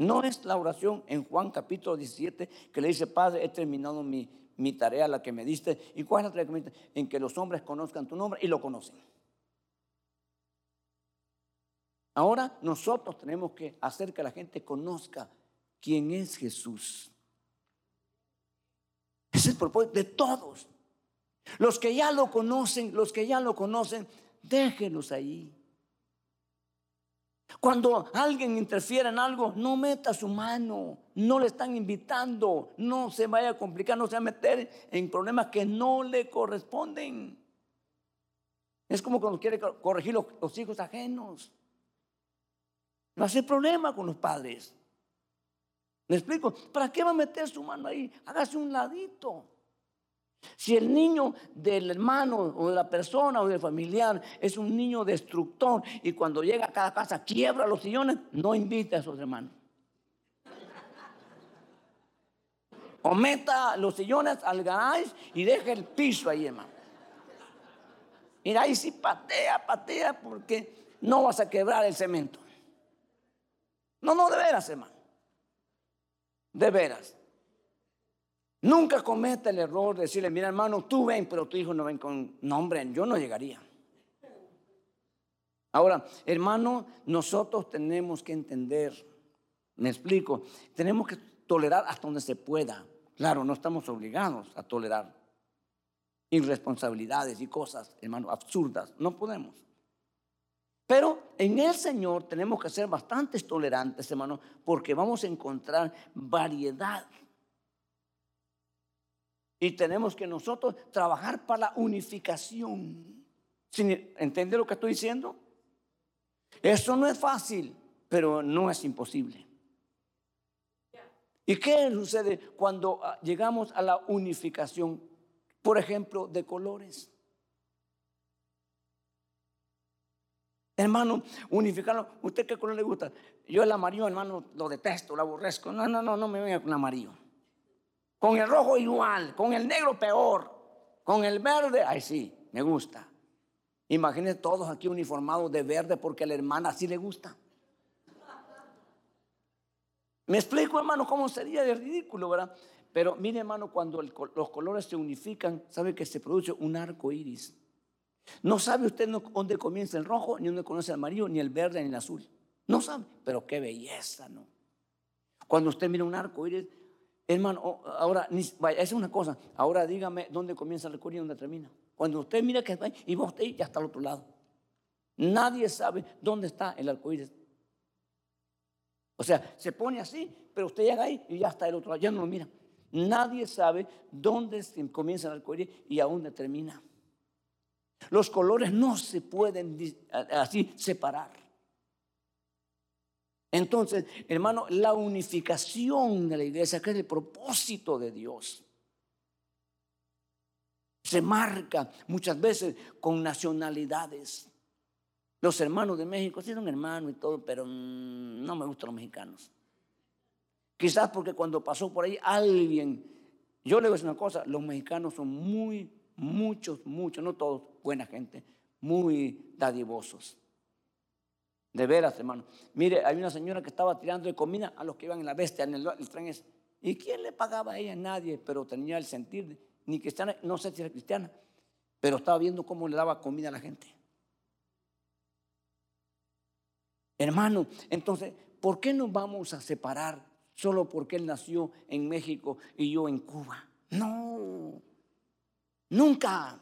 No es la oración en Juan capítulo 17 que le dice, Padre, he terminado mi, mi tarea, la que me diste. ¿Y cuál es la tarea que me diste? En que los hombres conozcan tu nombre y lo conocen. Ahora nosotros tenemos que hacer que la gente conozca quién es Jesús. Es el propósito de todos. Los que ya lo conocen, los que ya lo conocen, déjenlos ahí. Cuando alguien interfiere en algo, no meta su mano, no le están invitando, no se vaya a complicar, no se va a meter en problemas que no le corresponden. Es como cuando quiere corregir los, hijos ajenos. No hace problema con los padres. ¿Me explico? ¿Para qué va a meter su mano ahí? Hágase un ladito. Si el niño del hermano o de la persona o del familiar es un niño destructor y cuando llega a cada casa quiebra los sillones, no invite a sus hermanos. O meta los sillones al garage y deje el piso ahí, hermano. Mira, ahí sí patea, patea, porque no vas a quebrar el cemento. No, no, de veras, hermano. De veras. Nunca cometa el error de decirle, mira hermano, tú ven, pero tu hijo no ven con nombre, yo no llegaría. Ahora, hermano, nosotros tenemos que entender, me explico, tenemos que tolerar hasta donde se pueda. Claro, no estamos obligados a tolerar irresponsabilidades y cosas, hermano, absurdas, no podemos. Pero en el Señor tenemos que ser bastante tolerantes, hermano, porque vamos a encontrar variedad y tenemos que nosotros trabajar para la unificación. ¿Entiende lo que estoy diciendo? Eso no es fácil, pero no es imposible. ¿Y qué sucede cuando ah, llegamos a la unificación, por ejemplo, de colores? Hermano, unificarlo. ¿Usted qué color le gusta? Yo el amarillo, hermano, lo detesto, lo aborrezco. No, no, no, no me venga con amarillo. Con el rojo igual, con el negro peor, con el verde, ay sí, me gusta. Imagínense todos aquí uniformados de verde porque a la hermana así le gusta. Me explico, hermano, cómo sería de ridículo, ¿verdad? Pero mire, hermano, cuando los colores se unifican, sabe que se produce un arco iris. No sabe usted dónde comienza el rojo, ni dónde comienza el amarillo, ni el verde, ni el azul. No sabe, pero qué belleza, ¿no? Cuando usted mira un arco iris, Hermano, ahora, vaya, es una cosa. Ahora dígame dónde comienza el arcoíris y dónde termina. Cuando usted mira que y va usted ya está al otro lado. Nadie sabe dónde está el arcoíris. O sea, se pone así, pero usted llega ahí y ya está el otro lado. Ya no lo mira. Nadie sabe dónde comienza el arcoíris y a dónde termina. Los colores no se pueden así separar. Entonces, hermano, la unificación de la iglesia, que es el propósito de Dios, se marca muchas veces con nacionalidades. Los hermanos de México sí son hermanos y todo, pero mm, no me gustan los mexicanos. Quizás porque cuando pasó por ahí alguien, yo le voy a decir una cosa, los mexicanos son muy, muchos, muchos, no todos, buena gente, muy dadivosos. De veras, hermano. Mire, hay una señora que estaba tirando de comida a los que iban en la bestia, en el, tren ¿Y quién le pagaba a ella? Nadie, pero tenía el sentir, ni cristiana, no sé si era cristiana, pero estaba viendo cómo le daba comida a la gente. Hermano, entonces, ¿por qué nos vamos a separar solo porque él nació en México y yo en Cuba? No, nunca.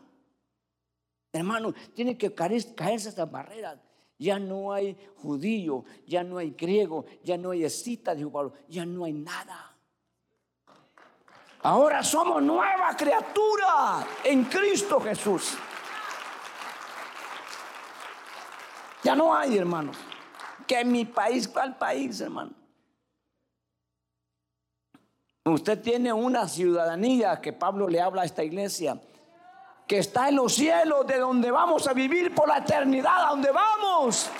Hermano, tiene que caerse estas barreras. Ya no hay judío, ya no hay griego, ya no hay escita, dijo Pablo, ya no hay nada. Ahora somos nueva criatura en Cristo Jesús. Ya no hay, hermanos. Que en mi país, ¿cuál país, hermano? Usted tiene una ciudadanía que Pablo le habla a esta iglesia. Que está en los cielos, de donde vamos a vivir por la eternidad, a donde vamos.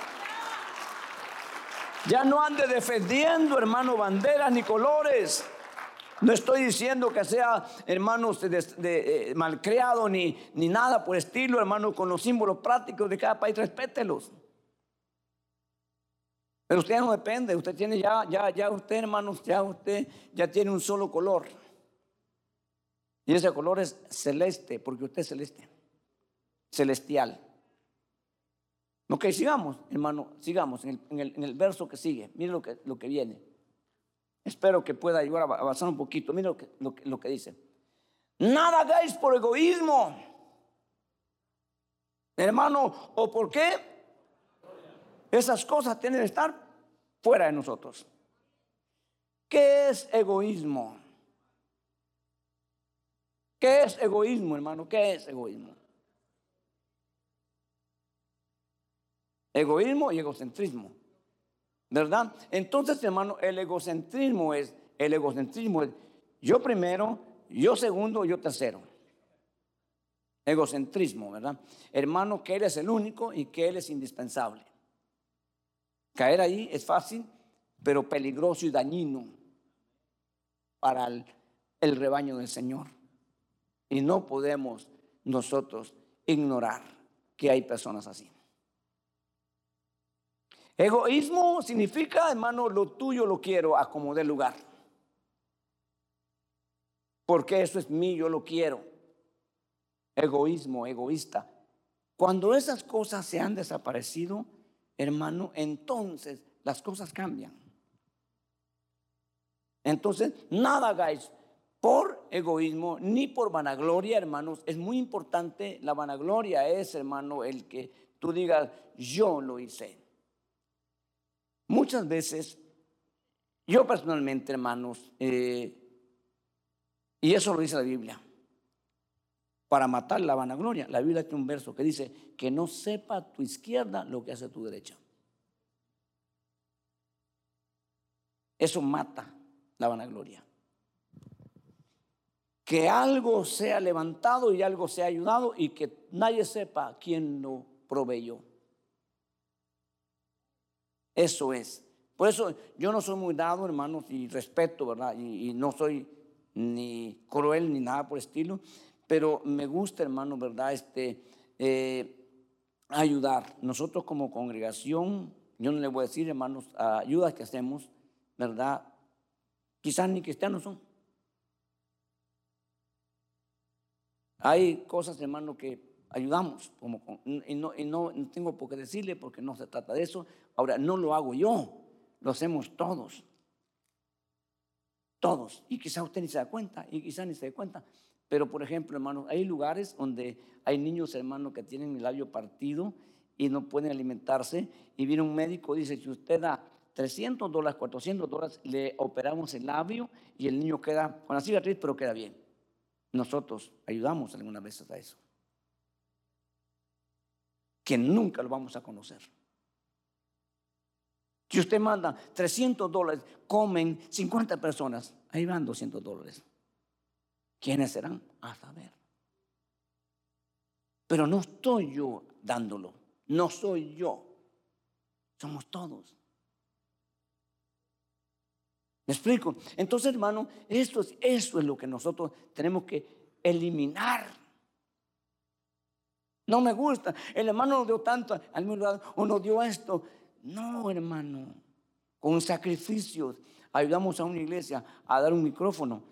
Ya no ande defendiendo, hermano, banderas ni colores. No estoy diciendo que sea, hermanos, de, eh, malcriado ni, ni nada por estilo, hermano, con los símbolos prácticos de cada país, respételos. Pero usted no depende, usted tiene ya, ya, ya usted, hermanos, ya usted ya tiene un solo color. Y ese color es celeste, porque usted es celeste, celestial. Ok, sigamos, hermano, sigamos en el, en el, verso que sigue. Mire lo que, lo que viene. Espero que pueda ayudar a avanzar un poquito. Mire lo que, lo que, lo que dice. Nada hagáis por egoísmo. Hermano, ¿o por qué? Esas cosas tienen que estar fuera de nosotros. ¿Qué es egoísmo? ¿Qué es egoísmo, hermano? ¿Qué es egoísmo? Egoísmo y egocentrismo. ¿Verdad? Entonces, hermano, el egocentrismo es, el egocentrismo es yo primero, yo segundo, yo tercero. Egocentrismo, ¿verdad? Hermano, que Él es el único y que Él es indispensable. Caer ahí es fácil, pero peligroso y dañino para el rebaño del Señor. Y no podemos nosotros ignorar que hay personas así. Egoísmo significa, hermano, lo tuyo lo quiero a como dé lugar. Porque eso es mío, yo lo quiero. Egoísmo, egoísta. Cuando esas cosas se han desaparecido, hermano, entonces las cosas cambian. Entonces, nada hagáis por egoísmo ni por vanagloria, hermanos. Es muy importante, la vanagloria es, hermano, el que tú digas, yo lo hice. Muchas veces, yo personalmente, hermanos, eh, y eso lo dice la Biblia, para matar la vanagloria, la Biblia tiene un verso que dice, que no sepa tu izquierda lo que hace tu derecha. Eso mata la vanagloria que algo sea levantado y algo sea ayudado y que nadie sepa quién lo proveyó. Eso es. Por eso yo no soy muy dado, hermanos, y respeto, ¿verdad? Y, no soy ni cruel ni nada por estilo, pero me gusta, hermano, ¿verdad? Este, eh, ayudar. Nosotros como congregación, yo no le voy a decir, hermanos, ayudas que hacemos, ¿verdad? Quizás ni cristianos son. Hay cosas, hermano, que ayudamos, y, no, no, tengo por qué decirle porque no se trata de eso. Ahora, no lo hago yo, lo hacemos todos. Todos. Y quizá usted ni se da cuenta, y quizá ni se dé cuenta. Pero, por ejemplo, hermano, hay lugares donde hay niños, hermano, que tienen el labio partido y no pueden alimentarse. Y viene un médico y dice, si usted da 300 dólares, 400 dólares, le operamos el labio y el niño queda con la cicatriz, pero queda bien. Nosotros ayudamos algunas veces a eso. Que nunca lo vamos a conocer. Si usted manda 300 dólares, comen 50 personas, ahí van 200 dólares. ¿Quiénes serán? A saber. Pero no estoy yo dándolo, no soy yo, somos todos. ¿Me explico? Entonces, hermano, esto es, eso es lo que nosotros tenemos que eliminar. No me gusta. El hermano nos dio tanto, al mismo lado, o nos dio esto. No, hermano. Con sacrificios ayudamos a una iglesia a dar un micrófono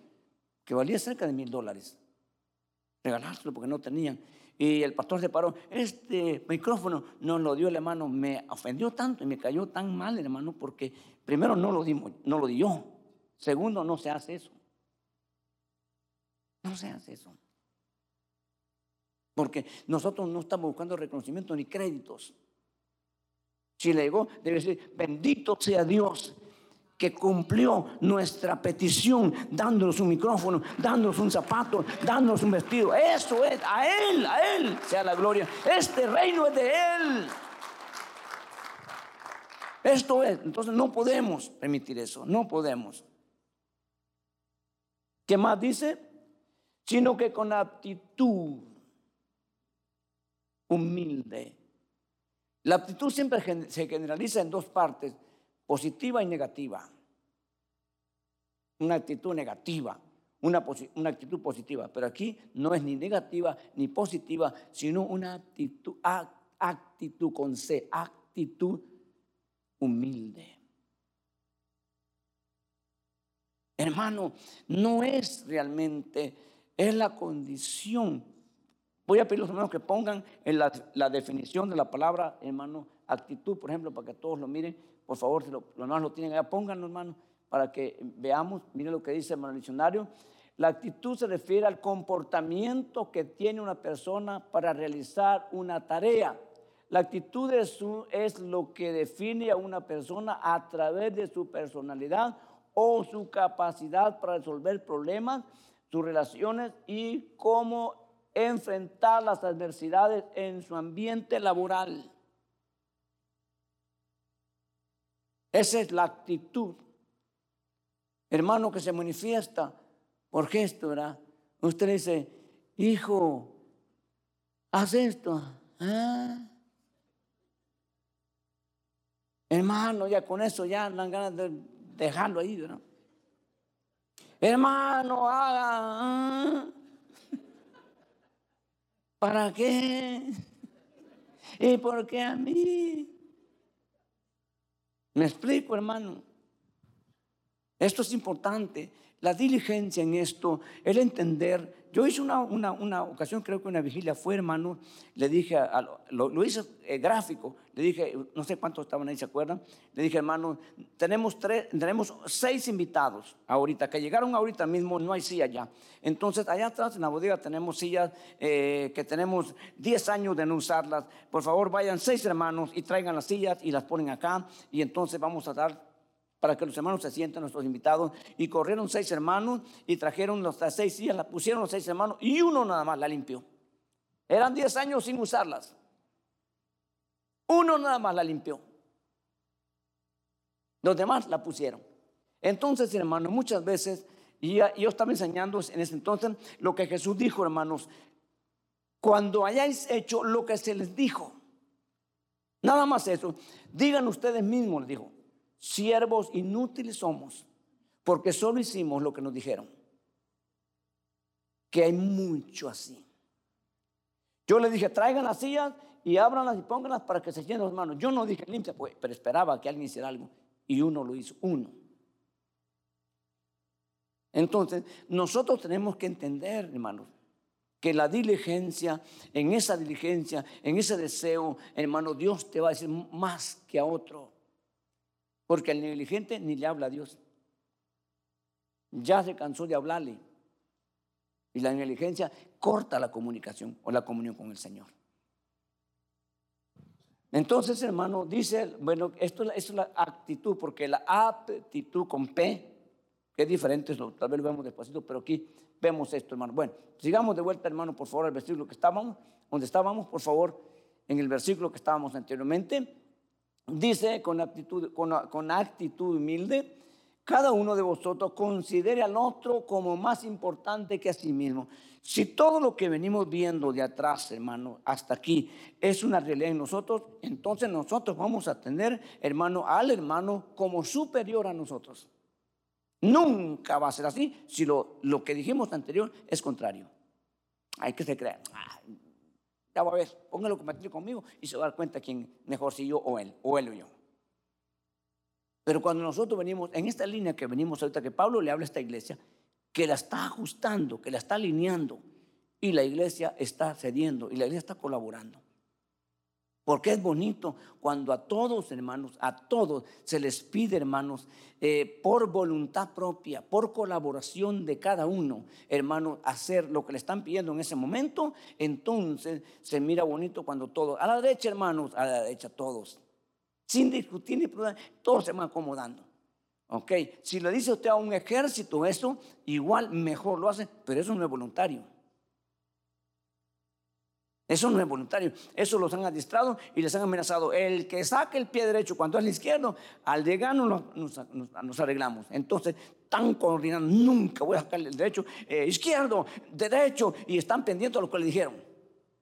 que valía cerca de mil dólares. Regalárselo porque no tenían. Y el pastor se paró. Este micrófono nos lo dio el hermano. Me ofendió tanto y me cayó tan mal, hermano, porque primero no lo dimos, no lo di yo. Segundo, no se hace eso. No se hace eso. Porque nosotros no estamos buscando reconocimiento ni créditos. Si le digo, debe decir, bendito sea Dios que cumplió nuestra petición, dándonos un micrófono, dándonos un zapato, dándonos un vestido. Eso es, a Él, a Él sea la gloria. Este reino es de Él. Esto es, entonces no podemos permitir eso, no podemos. ¿Qué más dice? Sino que con aptitud humilde. La actitud siempre se generaliza en dos partes, positiva y negativa. Una actitud negativa, una, actitud positiva. Pero aquí no es ni negativa ni positiva, sino una actitud, con C, actitud humilde. Hermano, no es realmente, es la condición. Voy a pedir a los hermanos que pongan en la, definición de la palabra, hermano, actitud, por ejemplo, para que todos lo miren. Por favor, si los hermanos lo tienen allá, pónganlo, hermano, para que veamos. Miren lo que dice el diccionario. La actitud se refiere al comportamiento que tiene una persona para realizar una tarea. La actitud es, es lo que define a una persona a través de su personalidad o su capacidad para resolver problemas, sus relaciones y cómo enfrentar las adversidades en su ambiente laboral. Esa es la actitud, hermano, que se manifiesta por gesto, ¿verdad? Usted dice, hijo, haz esto. ¿Ah? Hermano, ya con eso ya dan ganas de dejarlo ahí, ¿no? Hermano, haga. ¿Para qué? ¿Y por qué a mí? Me explico, hermano. Esto es importante. La diligencia en esto, el entender yo hice una, una, ocasión, creo que una vigilia fue, hermano, le dije, lo, hice eh, gráfico, le dije, no sé cuántos estaban ahí, ¿se acuerdan? Le dije, hermano, tenemos, tres, tenemos seis invitados ahorita, que llegaron ahorita mismo, no hay silla ya. Entonces, allá atrás en la bodega tenemos sillas eh, que tenemos 10 años de no usarlas. Por favor, vayan seis hermanos y traigan las sillas y las ponen acá. Y entonces vamos a dar para que los hermanos se sienten, nuestros invitados. Y corrieron seis hermanos y trajeron las seis sillas, la pusieron los seis hermanos y uno nada más la limpió. Eran diez años sin usarlas. Uno nada más la limpió. Los demás la pusieron. Entonces, hermanos, muchas veces, y yo estaba enseñando en ese entonces lo que Jesús dijo, hermanos, cuando hayáis hecho lo que se les dijo, nada más eso, digan ustedes mismos, les dijo, siervos inútiles somos, porque solo hicimos lo que nos dijeron. Que hay mucho así. Yo le dije, traigan las sillas y ábranlas y pónganlas para que se llenen las manos. Yo no dije limpia, pues, pero esperaba que alguien hiciera algo. Y uno lo hizo, uno. Entonces, nosotros tenemos que entender, hermanos, que la diligencia, en esa diligencia, en ese deseo, hermano, Dios te va a decir más que a otro. Porque el negligente ni le habla a Dios. Ya se cansó de hablarle. Y la negligencia corta la comunicación o la comunión con el Señor. Entonces, hermano, dice, bueno, esto, es la actitud, porque la aptitud con P, que es diferente, tal vez lo vemos despacito, pero aquí vemos esto, hermano. Bueno, sigamos de vuelta, hermano, por favor, al versículo que estábamos, donde estábamos, por favor, en el versículo que estábamos anteriormente dice con actitud, con, actitud humilde, cada uno de vosotros considere al otro como más importante que a sí mismo. Si todo lo que venimos viendo de atrás, hermano, hasta aquí es una realidad en nosotros, entonces nosotros vamos a tener, hermano, al hermano como superior a nosotros. Nunca va a ser así si lo, lo que dijimos anterior es contrario. Hay que se creer. Ya va a ver, póngalo compartir conmigo y se va a dar cuenta quién mejor si yo o él, o él o yo. Pero cuando nosotros venimos, en esta línea que venimos ahorita, que Pablo le habla a esta iglesia, que la está ajustando, que la está alineando, y la iglesia está cediendo, y la iglesia está colaborando. Porque es bonito cuando a todos, hermanos, a todos se les pide, hermanos, eh, por voluntad propia, por colaboración de cada uno, hermanos, hacer lo que le están pidiendo en ese momento. Entonces se mira bonito cuando todos, a la derecha, hermanos, a la derecha todos, sin discutir ni problema, todos se van acomodando. Ok, si le dice usted a un ejército eso, igual mejor lo hace, pero eso no es voluntario. Eso no es voluntario. Eso los han adiestrado y les han amenazado. El que saque el pie derecho cuando es el izquierdo, al llegar nos, arreglamos. Entonces, están coordinando. Nunca voy a sacar el derecho, eh, izquierdo, derecho. Y están pendientes de lo que le dijeron.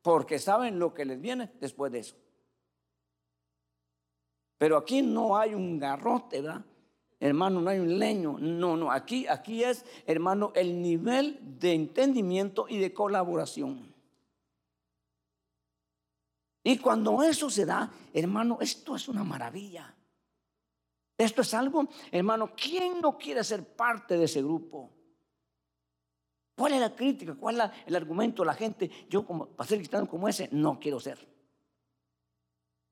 porque saben lo que les viene después de eso. Pero aquí no hay un garrote, ¿verdad? Hermano, no hay un leño. No, no, aquí, aquí es, hermano, el nivel de entendimiento y de colaboración. Y cuando eso se da, hermano, esto es una maravilla. Esto es algo, hermano, ¿quién no quiere ser parte de ese grupo? ¿Cuál es la crítica? ¿Cuál es el argumento de la gente? Yo, como, para ser cristiano como ese, no quiero ser.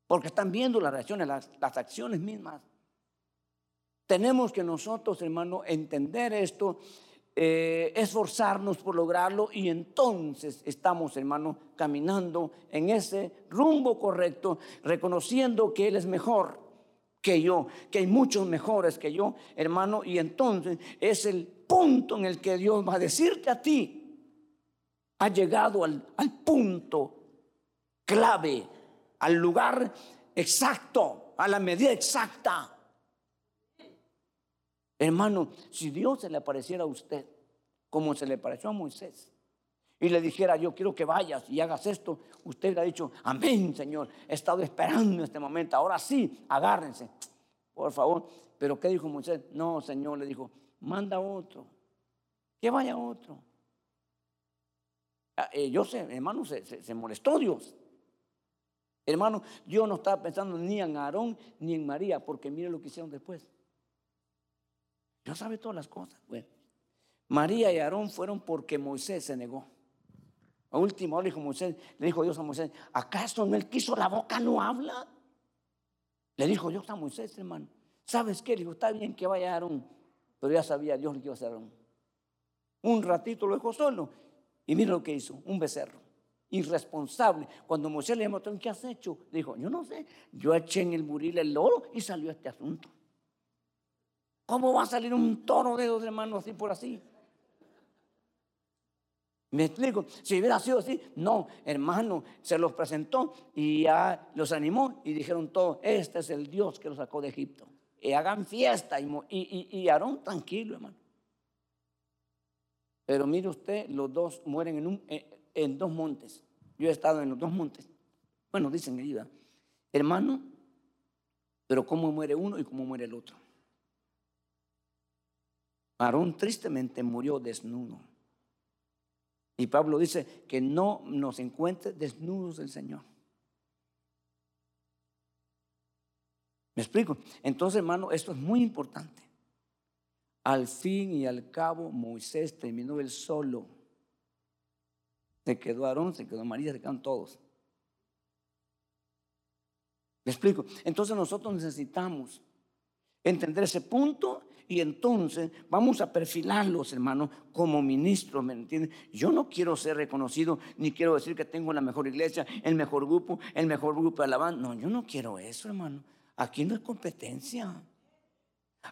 Porque están viendo las reacciones, las, las acciones mismas. Tenemos que nosotros, hermano, entender esto, eh, esforzarnos por lograrlo y entonces estamos, hermano, caminando en ese rumbo correcto, reconociendo que Él es mejor que yo, que hay muchos mejores que yo, hermano, y entonces es el punto en el que Dios va a decirte a ti, ha llegado al, al punto clave, al lugar exacto, a la medida exacta. Hermano, si Dios se le apareciera a usted como se le pareció a Moisés y le dijera, yo quiero que vayas y hagas esto, usted le ha dicho, amén, Señor, he estado esperando este momento, ahora sí, agárrense, por favor. Pero ¿qué dijo Moisés? No, Señor, le dijo, manda otro, que vaya otro. Ah, eh, yo sé, hermano, se, se molestó Dios. Hermano, Dios no estaba pensando ni en Aarón ni en María, porque mire lo que hicieron después. Dios sabe todas las cosas. Bueno, María y Aarón fueron porque Moisés se negó. A último le dijo Moisés, le dijo Dios a Moisés, ¿acaso no él quiso la boca no habla? Le dijo Dios a Moisés, hermano. ¿Sabes qué? Le dijo, está bien que vaya Aarón, pero ya sabía Dios lo que iba a hacer Aarón. Un ratito lo dejó solo y mira lo que hizo, un becerro. Irresponsable. Cuando Moisés le llamó, ¿qué has hecho? Le dijo, yo no sé, yo eché en el buril el oro y salió este asunto. ¿Cómo va a salir un toro de dos hermanos así por así? ¿Me explico? Si hubiera sido así, no, hermano, se los presentó y ya los animó y dijeron todo, este es el Dios que los sacó de Egipto. Y hagan fiesta y, y, Aarón tranquilo, hermano. Pero mire usted, los dos mueren eh, en, dos montes. Yo he estado en los dos montes. Bueno, dicen que. Hermano, pero cómo muere uno y cómo muere el otro. Aarón tristemente murió desnudo. Y Pablo dice que no nos encuentre desnudos del Señor. ¿Me explico? Entonces, hermano, esto es muy importante. Al fin y al cabo, Moisés terminó él solo. Se quedó Aarón, se quedó María, se quedaron todos. ¿Me explico? Entonces nosotros necesitamos entender ese punto y entonces vamos a perfilarlos, hermano, como ministros, ¿me entienden? Yo no quiero ser reconocido, ni quiero decir que tengo la mejor iglesia, el mejor grupo, el mejor grupo de alabanza. No, yo no quiero eso, hermano. Aquí no es competencia.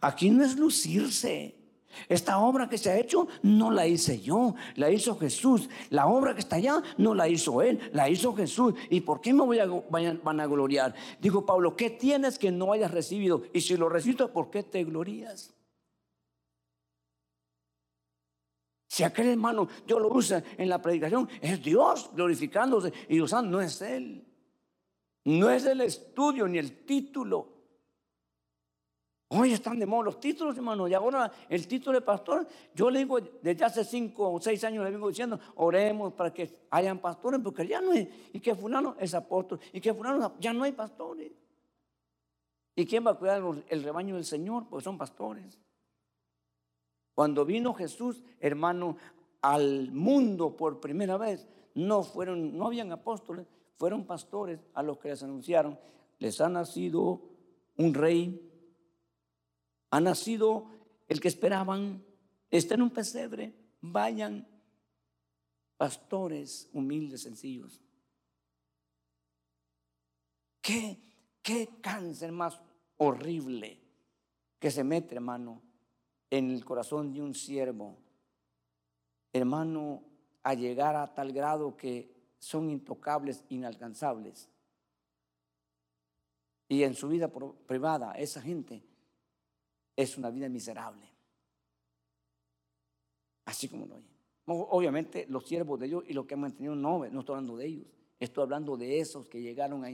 Aquí no es lucirse. Esta obra que se ha hecho no la hice yo, la hizo Jesús. La obra que está allá no la hizo Él, la hizo Jesús. ¿Y por qué me voy a van a gloriar? Dijo Pablo, ¿qué tienes que no hayas recibido? Y si lo recibes, ¿por qué te glorías? Si aquel hermano Dios lo usa en la predicación, es Dios glorificándose y usando, no es Él. No es el estudio ni el título. Hoy están de moda los títulos, hermano. Y ahora el título de pastor, yo le digo, desde hace cinco o seis años le vengo diciendo, oremos para que hayan pastores, porque ya no hay, y que fulano es apóstol, y que fulano ya no hay pastores. ¿Y quién va a cuidar el rebaño del Señor? Pues son pastores. Cuando vino Jesús, hermano, al mundo por primera vez, no fueron, no habían apóstoles, fueron pastores a los que les anunciaron, les ha nacido un rey ha nacido el que esperaban, está en un pesebre, vayan, pastores humildes, sencillos. ¿Qué, qué cáncer más horrible que se mete, hermano, en el corazón de un siervo, hermano, a llegar a tal grado que son intocables, inalcanzables. Y en su vida privada, esa gente es una vida miserable. Así como lo oye. Obviamente los siervos de Dios y los que han mantenido no, no estoy hablando de ellos. Estoy hablando de esos que llegaron a,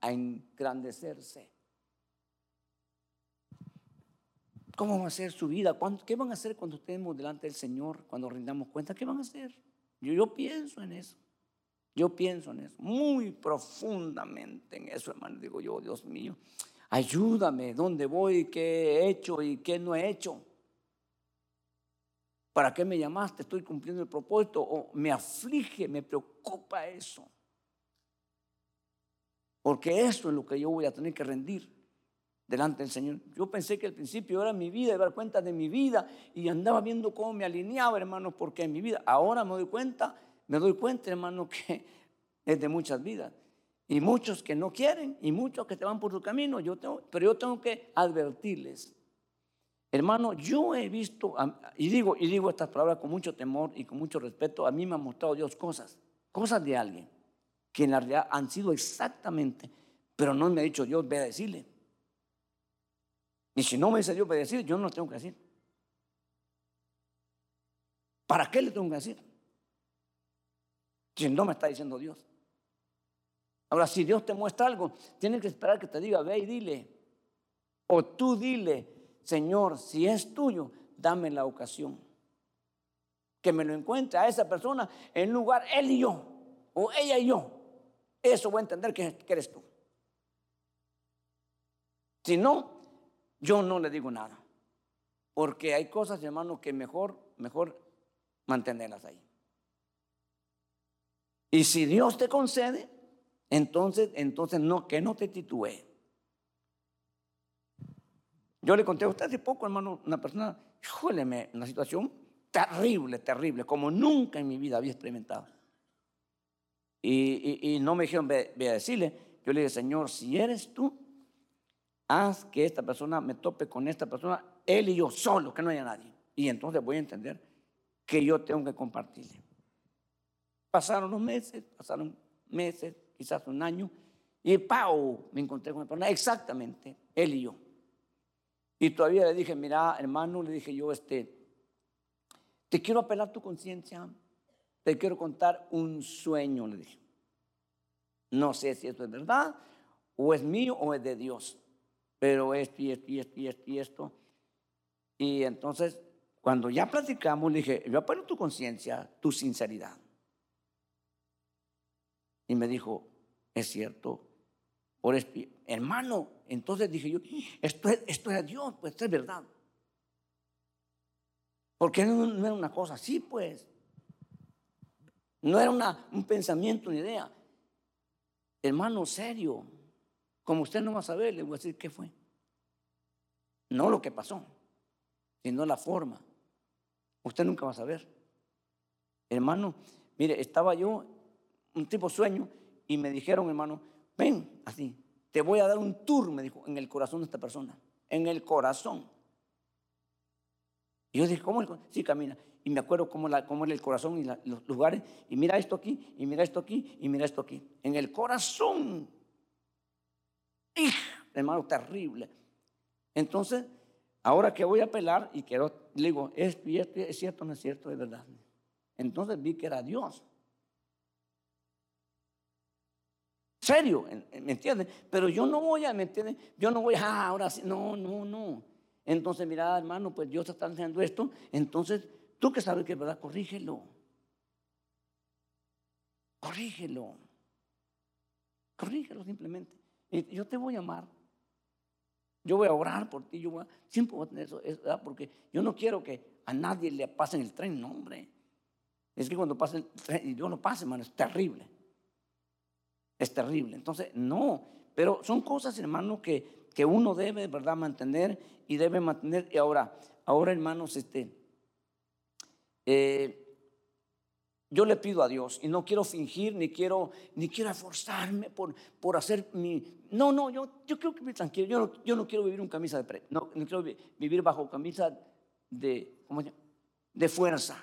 a engrandecerse. ¿Cómo va a ser su vida? ¿Qué van a hacer cuando estemos delante del Señor? Cuando rindamos cuenta, ¿qué van a hacer? Yo, yo pienso en eso. Yo pienso en eso, muy profundamente en eso, hermano. Digo yo, Dios mío, ayúdame, ¿dónde voy? ¿Qué he hecho y qué no he hecho? ¿Para qué me llamaste? ¿Estoy cumpliendo el propósito? ¿O me aflige, me preocupa eso? Porque eso es lo que yo voy a tener que rendir delante del Señor. Yo pensé que al principio era mi vida, dar cuenta de mi vida y andaba viendo cómo me alineaba, hermanos, porque en mi vida, ahora me doy cuenta, me doy cuenta, hermano, que es de muchas vidas. Y muchos que no quieren y muchos que te van por su camino, yo tengo, pero yo tengo que advertirles. Hermano, yo he visto, y digo, y digo estas palabras con mucho temor y con mucho respeto, a mí me ha mostrado Dios cosas, cosas de alguien, que en la realidad han sido exactamente, pero no me ha dicho Dios, ve a decirle. Y si no me dice Dios decir, yo no lo tengo que decir. ¿Para qué le tengo que decir? Si no me está diciendo Dios. Ahora, si Dios te muestra algo, tienes que esperar que te diga, ve y dile. O tú dile, Señor, si es tuyo, dame la ocasión. Que me lo encuentre a esa persona en lugar él y yo, o ella y yo. Eso voy a entender que eres tú. Si no, yo no le digo nada. Porque hay cosas, hermano, que mejor, mejor mantenerlas ahí. Y si Dios te concede, entonces, entonces no, que no te titúe. Yo le conté a usted hace poco, hermano, una persona, híjole, una situación terrible, terrible, como nunca en mi vida había experimentado. Y, no me dijeron, ve, ve a decirle, yo le dije, Señor, si eres tú, haz que esta persona me tope con esta persona, él y yo solo, que no haya nadie. Y entonces voy a entender que yo tengo que compartirle. Pasaron los meses, pasaron meses, quizás un año, y ¡pau! Me encontré con la persona, exactamente, él y yo. Y todavía le dije, mira, hermano, le dije yo, este, te quiero apelar tu conciencia, te quiero contar un sueño, le dije. No sé si esto es verdad, o es mío, o es de Dios pero esto y esto y esto y esto y esto. Y entonces, cuando ya platicamos, le dije, yo apelo tu conciencia, tu sinceridad. Y me dijo, es cierto, por hermano, entonces dije yo, esto es, esto es Dios, pues esto es verdad. Porque no, no era una cosa así, pues. No era una, un pensamiento, una idea. Hermano, serio. Como usted no va a saber, le voy a decir qué fue. No lo que pasó, sino la forma. Usted nunca va a saber. Hermano, mire, estaba yo, un tipo sueño, y me dijeron, hermano, ven, así, te voy a dar un tour, me dijo, en el corazón de esta persona. En el corazón. Y yo dije, ¿cómo? El sí, camina. Y me acuerdo cómo, la, el corazón y los lugares. Y mira esto aquí, y mira esto aquí, y mira esto aquí. En el corazón hermano, terrible. Entonces, ahora que voy a apelar y quiero, le digo, ¿es, es cierto no es cierto? Es verdad. Entonces vi que era Dios. Serio, ¿me entiendes? Pero yo no voy a, ¿me entiendes? Yo no voy a, ah, ahora sí, no, no, no. Entonces, mira, hermano, pues Dios está haciendo esto. Entonces, tú que sabes que es verdad, corrígelo. Corrígelo. Corrígelo simplemente. Y yo te voy a amar. Yo voy a orar por ti. Yo siempre voy a tener eso, porque yo no quiero que a nadie le pasen el tren, no, hombre. Es que cuando pasa el tren y yo no pase, hermano, es terrible. Es terrible. Entonces, no. Pero son cosas, hermano, que, que uno debe, ¿verdad?, mantener y debe mantener. Y ahora, ahora, hermanos, este. Eh, yo le pido a Dios y no quiero fingir ni quiero ni quiero esforzarme por, por hacer mi no no yo yo quiero que me tranquilo yo no, yo no quiero vivir en camisa de pre, no, no quiero vivir bajo camisa de de fuerza.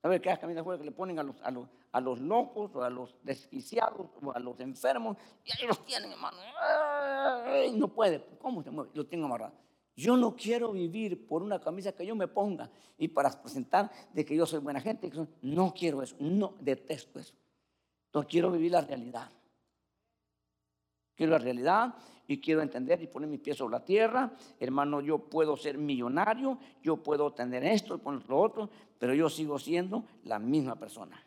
¿sabes qué camisa de fuerza que le ponen a los, a los a los locos o a los desquiciados o a los enfermos y ahí los tienen hermano. No puede cómo se mueve lo tengo amarrado yo no quiero vivir por una camisa que yo me ponga y para presentar de que yo soy buena gente. No quiero eso, no detesto eso. No quiero vivir la realidad. Quiero la realidad y quiero entender y poner mis pies sobre la tierra. Hermano, yo puedo ser millonario, yo puedo tener esto y poner lo otro, pero yo sigo siendo la misma persona.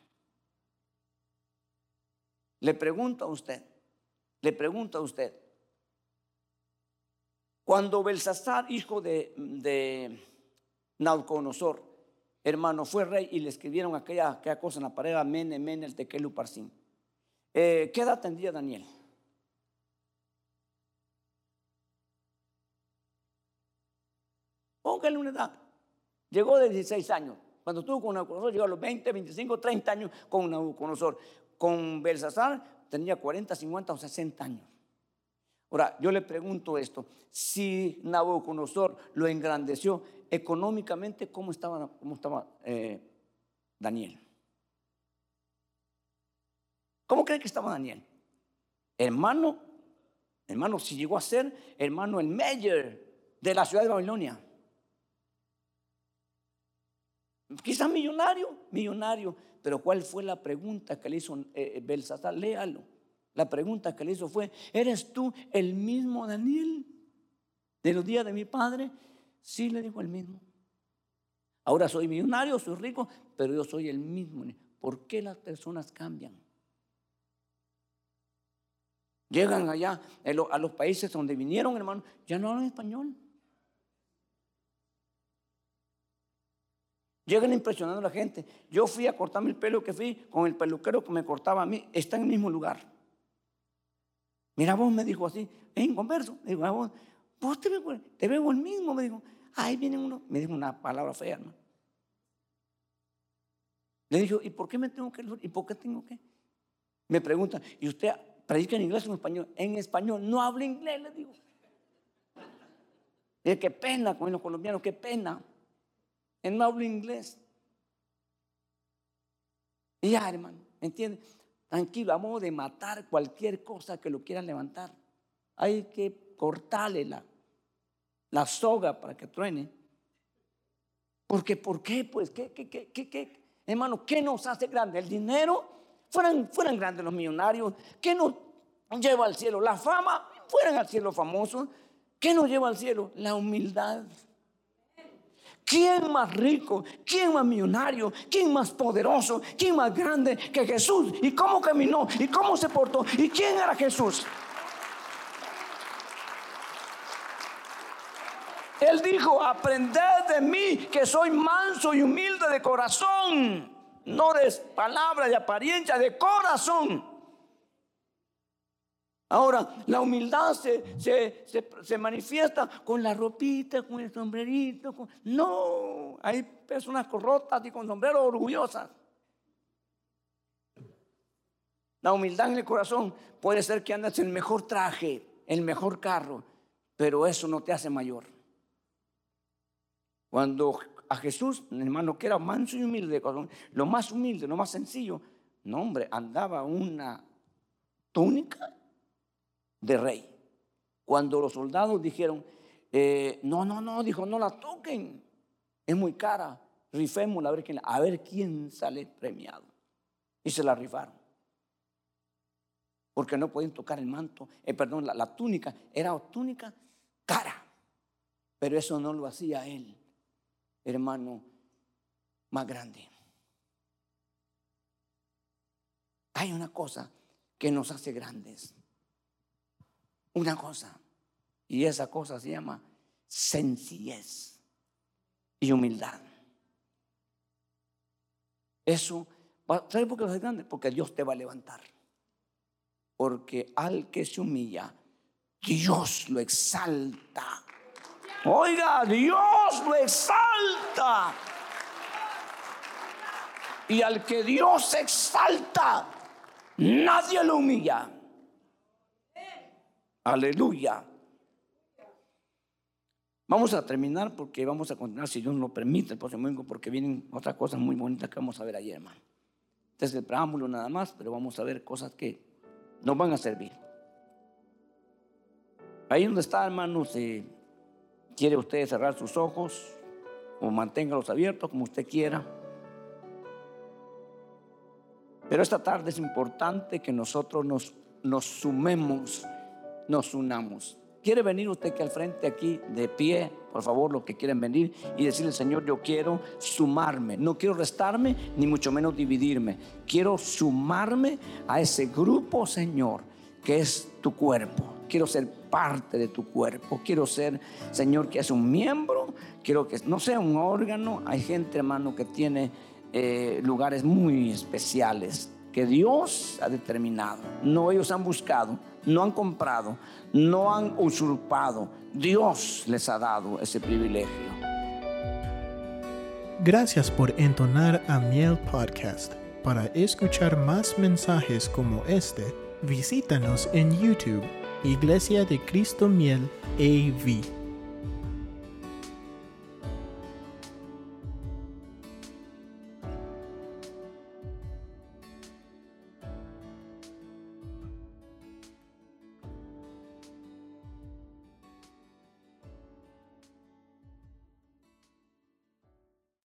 Le pregunto a usted, le pregunto a usted, cuando Belsasar, hijo de, de Nauconosor, hermano, fue rey y le escribieron aquella, aquella cosa en la pared, amén, amén, el tequelu parsim. Eh, ¿Qué edad tendría Daniel? Póngale una edad. Llegó de 16 años. Cuando estuvo con Nauconosor, llegó a los 20, 25, 30 años con Nauconosor. Con Belsasar tenía 40, 50 o 60 años. Ahora, yo le pregunto esto, si Nabucodonosor lo engrandeció económicamente, ¿cómo estaba, cómo estaba eh, Daniel? ¿Cómo cree que estaba Daniel? Hermano, hermano, si llegó a ser hermano el mayor de la ciudad de Babilonia. Quizás millonario, millonario. Pero ¿cuál fue la pregunta que le hizo eh? Léalo. La pregunta que le hizo fue, ¿eres tú el mismo Daniel de los días de mi padre? Sí, le dijo el mismo. Ahora soy millonario, soy rico, pero yo soy el mismo. ¿Por qué las personas cambian? Llegan allá a los países donde vinieron, hermano, ya no hablan español. Llegan impresionando a la gente. Yo fui a cortarme el pelo que fui con el peluquero que me cortaba a mí. Está en el mismo lugar. Mira, vos me dijo así, en converso. Me dijo, vos, vos te, veo, te veo el mismo. Me dijo, ahí viene uno. Me dijo una palabra fea, ¿no? Le dijo, ¿y por qué me tengo que ¿Y por qué tengo que? Me pregunta, ¿y usted predica en inglés o en español? En español, no habla inglés, le digo. Y qué pena con los colombianos, qué pena. Él no habla inglés. Y ya, hermano, ¿entiende? Tranquilo, vamos de matar cualquier cosa que lo quieran levantar. Hay que cortarle la, la soga para que truene. Porque, ¿por qué? Pues, ¿qué, qué, qué, qué, Hermano, ¿qué nos hace grande? ¿El dinero? Fueran, fueran grandes los millonarios. ¿Qué nos lleva al cielo? ¿La fama? Fueran al cielo famosos. ¿Qué nos lleva al cielo? La humildad. ¿Quién más rico? ¿Quién más millonario? ¿Quién más poderoso? ¿Quién más grande que Jesús? ¿Y cómo caminó? ¿Y cómo se portó? ¿Y quién era Jesús? Él dijo, aprended de mí que soy manso y humilde de corazón, no de palabra, de apariencia, de corazón. Ahora, la humildad se, se, manifiesta con la ropita, con el sombrerito. No, hay personas corrotas y con sombrero orgullosas. La humildad en el corazón puede ser que andes en el mejor traje, el mejor carro, pero eso no te hace mayor. Cuando a Jesús, hermano, que era manso y humilde lo más humilde, lo más sencillo, no hombre, andaba una túnica de rey. Cuando los soldados dijeron, eh, no, no, no, dijo, no la toquen, es muy cara, rifémosla a ver quién, sale premiado. Y se la rifaron. Porque no pueden tocar el manto, eh, perdón, la, la túnica, era túnica cara. Pero eso no lo hacía él, hermano más grande. Hay una cosa que nos hace grandes una cosa. Y esa cosa se llama sencillez y humildad. Eso, ¿sabes por qué es grande? Porque Dios te va a levantar. Porque al que se humilla, Dios lo exalta. Oiga, Dios lo exalta. Y al que Dios exalta, nadie lo humilla. Aleluya. Vamos a terminar porque vamos a continuar, si Dios lo permite, el próximo domingo, porque vienen otras cosas muy bonitas que vamos a ver ayer, hermano. Este es el preámbulo nada más, pero vamos a ver cosas que nos van a servir. Ahí donde está, hermano, si quiere usted cerrar sus ojos o manténgalos abiertos como usted quiera. Pero esta tarde es importante que nosotros nos, nos sumemos nos unamos. ¿Quiere venir usted que al frente aquí de pie, por favor, los que quieren venir y decirle, Señor, yo quiero sumarme, no quiero restarme, ni mucho menos dividirme. Quiero sumarme a ese grupo, Señor, que es tu cuerpo. Quiero ser parte de tu cuerpo. Quiero ser, Señor, que es un miembro. Quiero que no sea un órgano. Hay gente, hermano, que tiene eh, lugares muy especiales que Dios ha determinado. No ellos han buscado, no han comprado, no han usurpado. Dios les ha dado ese privilegio. Gracias por entonar a Miel Podcast. Para escuchar más mensajes como este, visítanos en YouTube, Iglesia de Cristo Miel AV.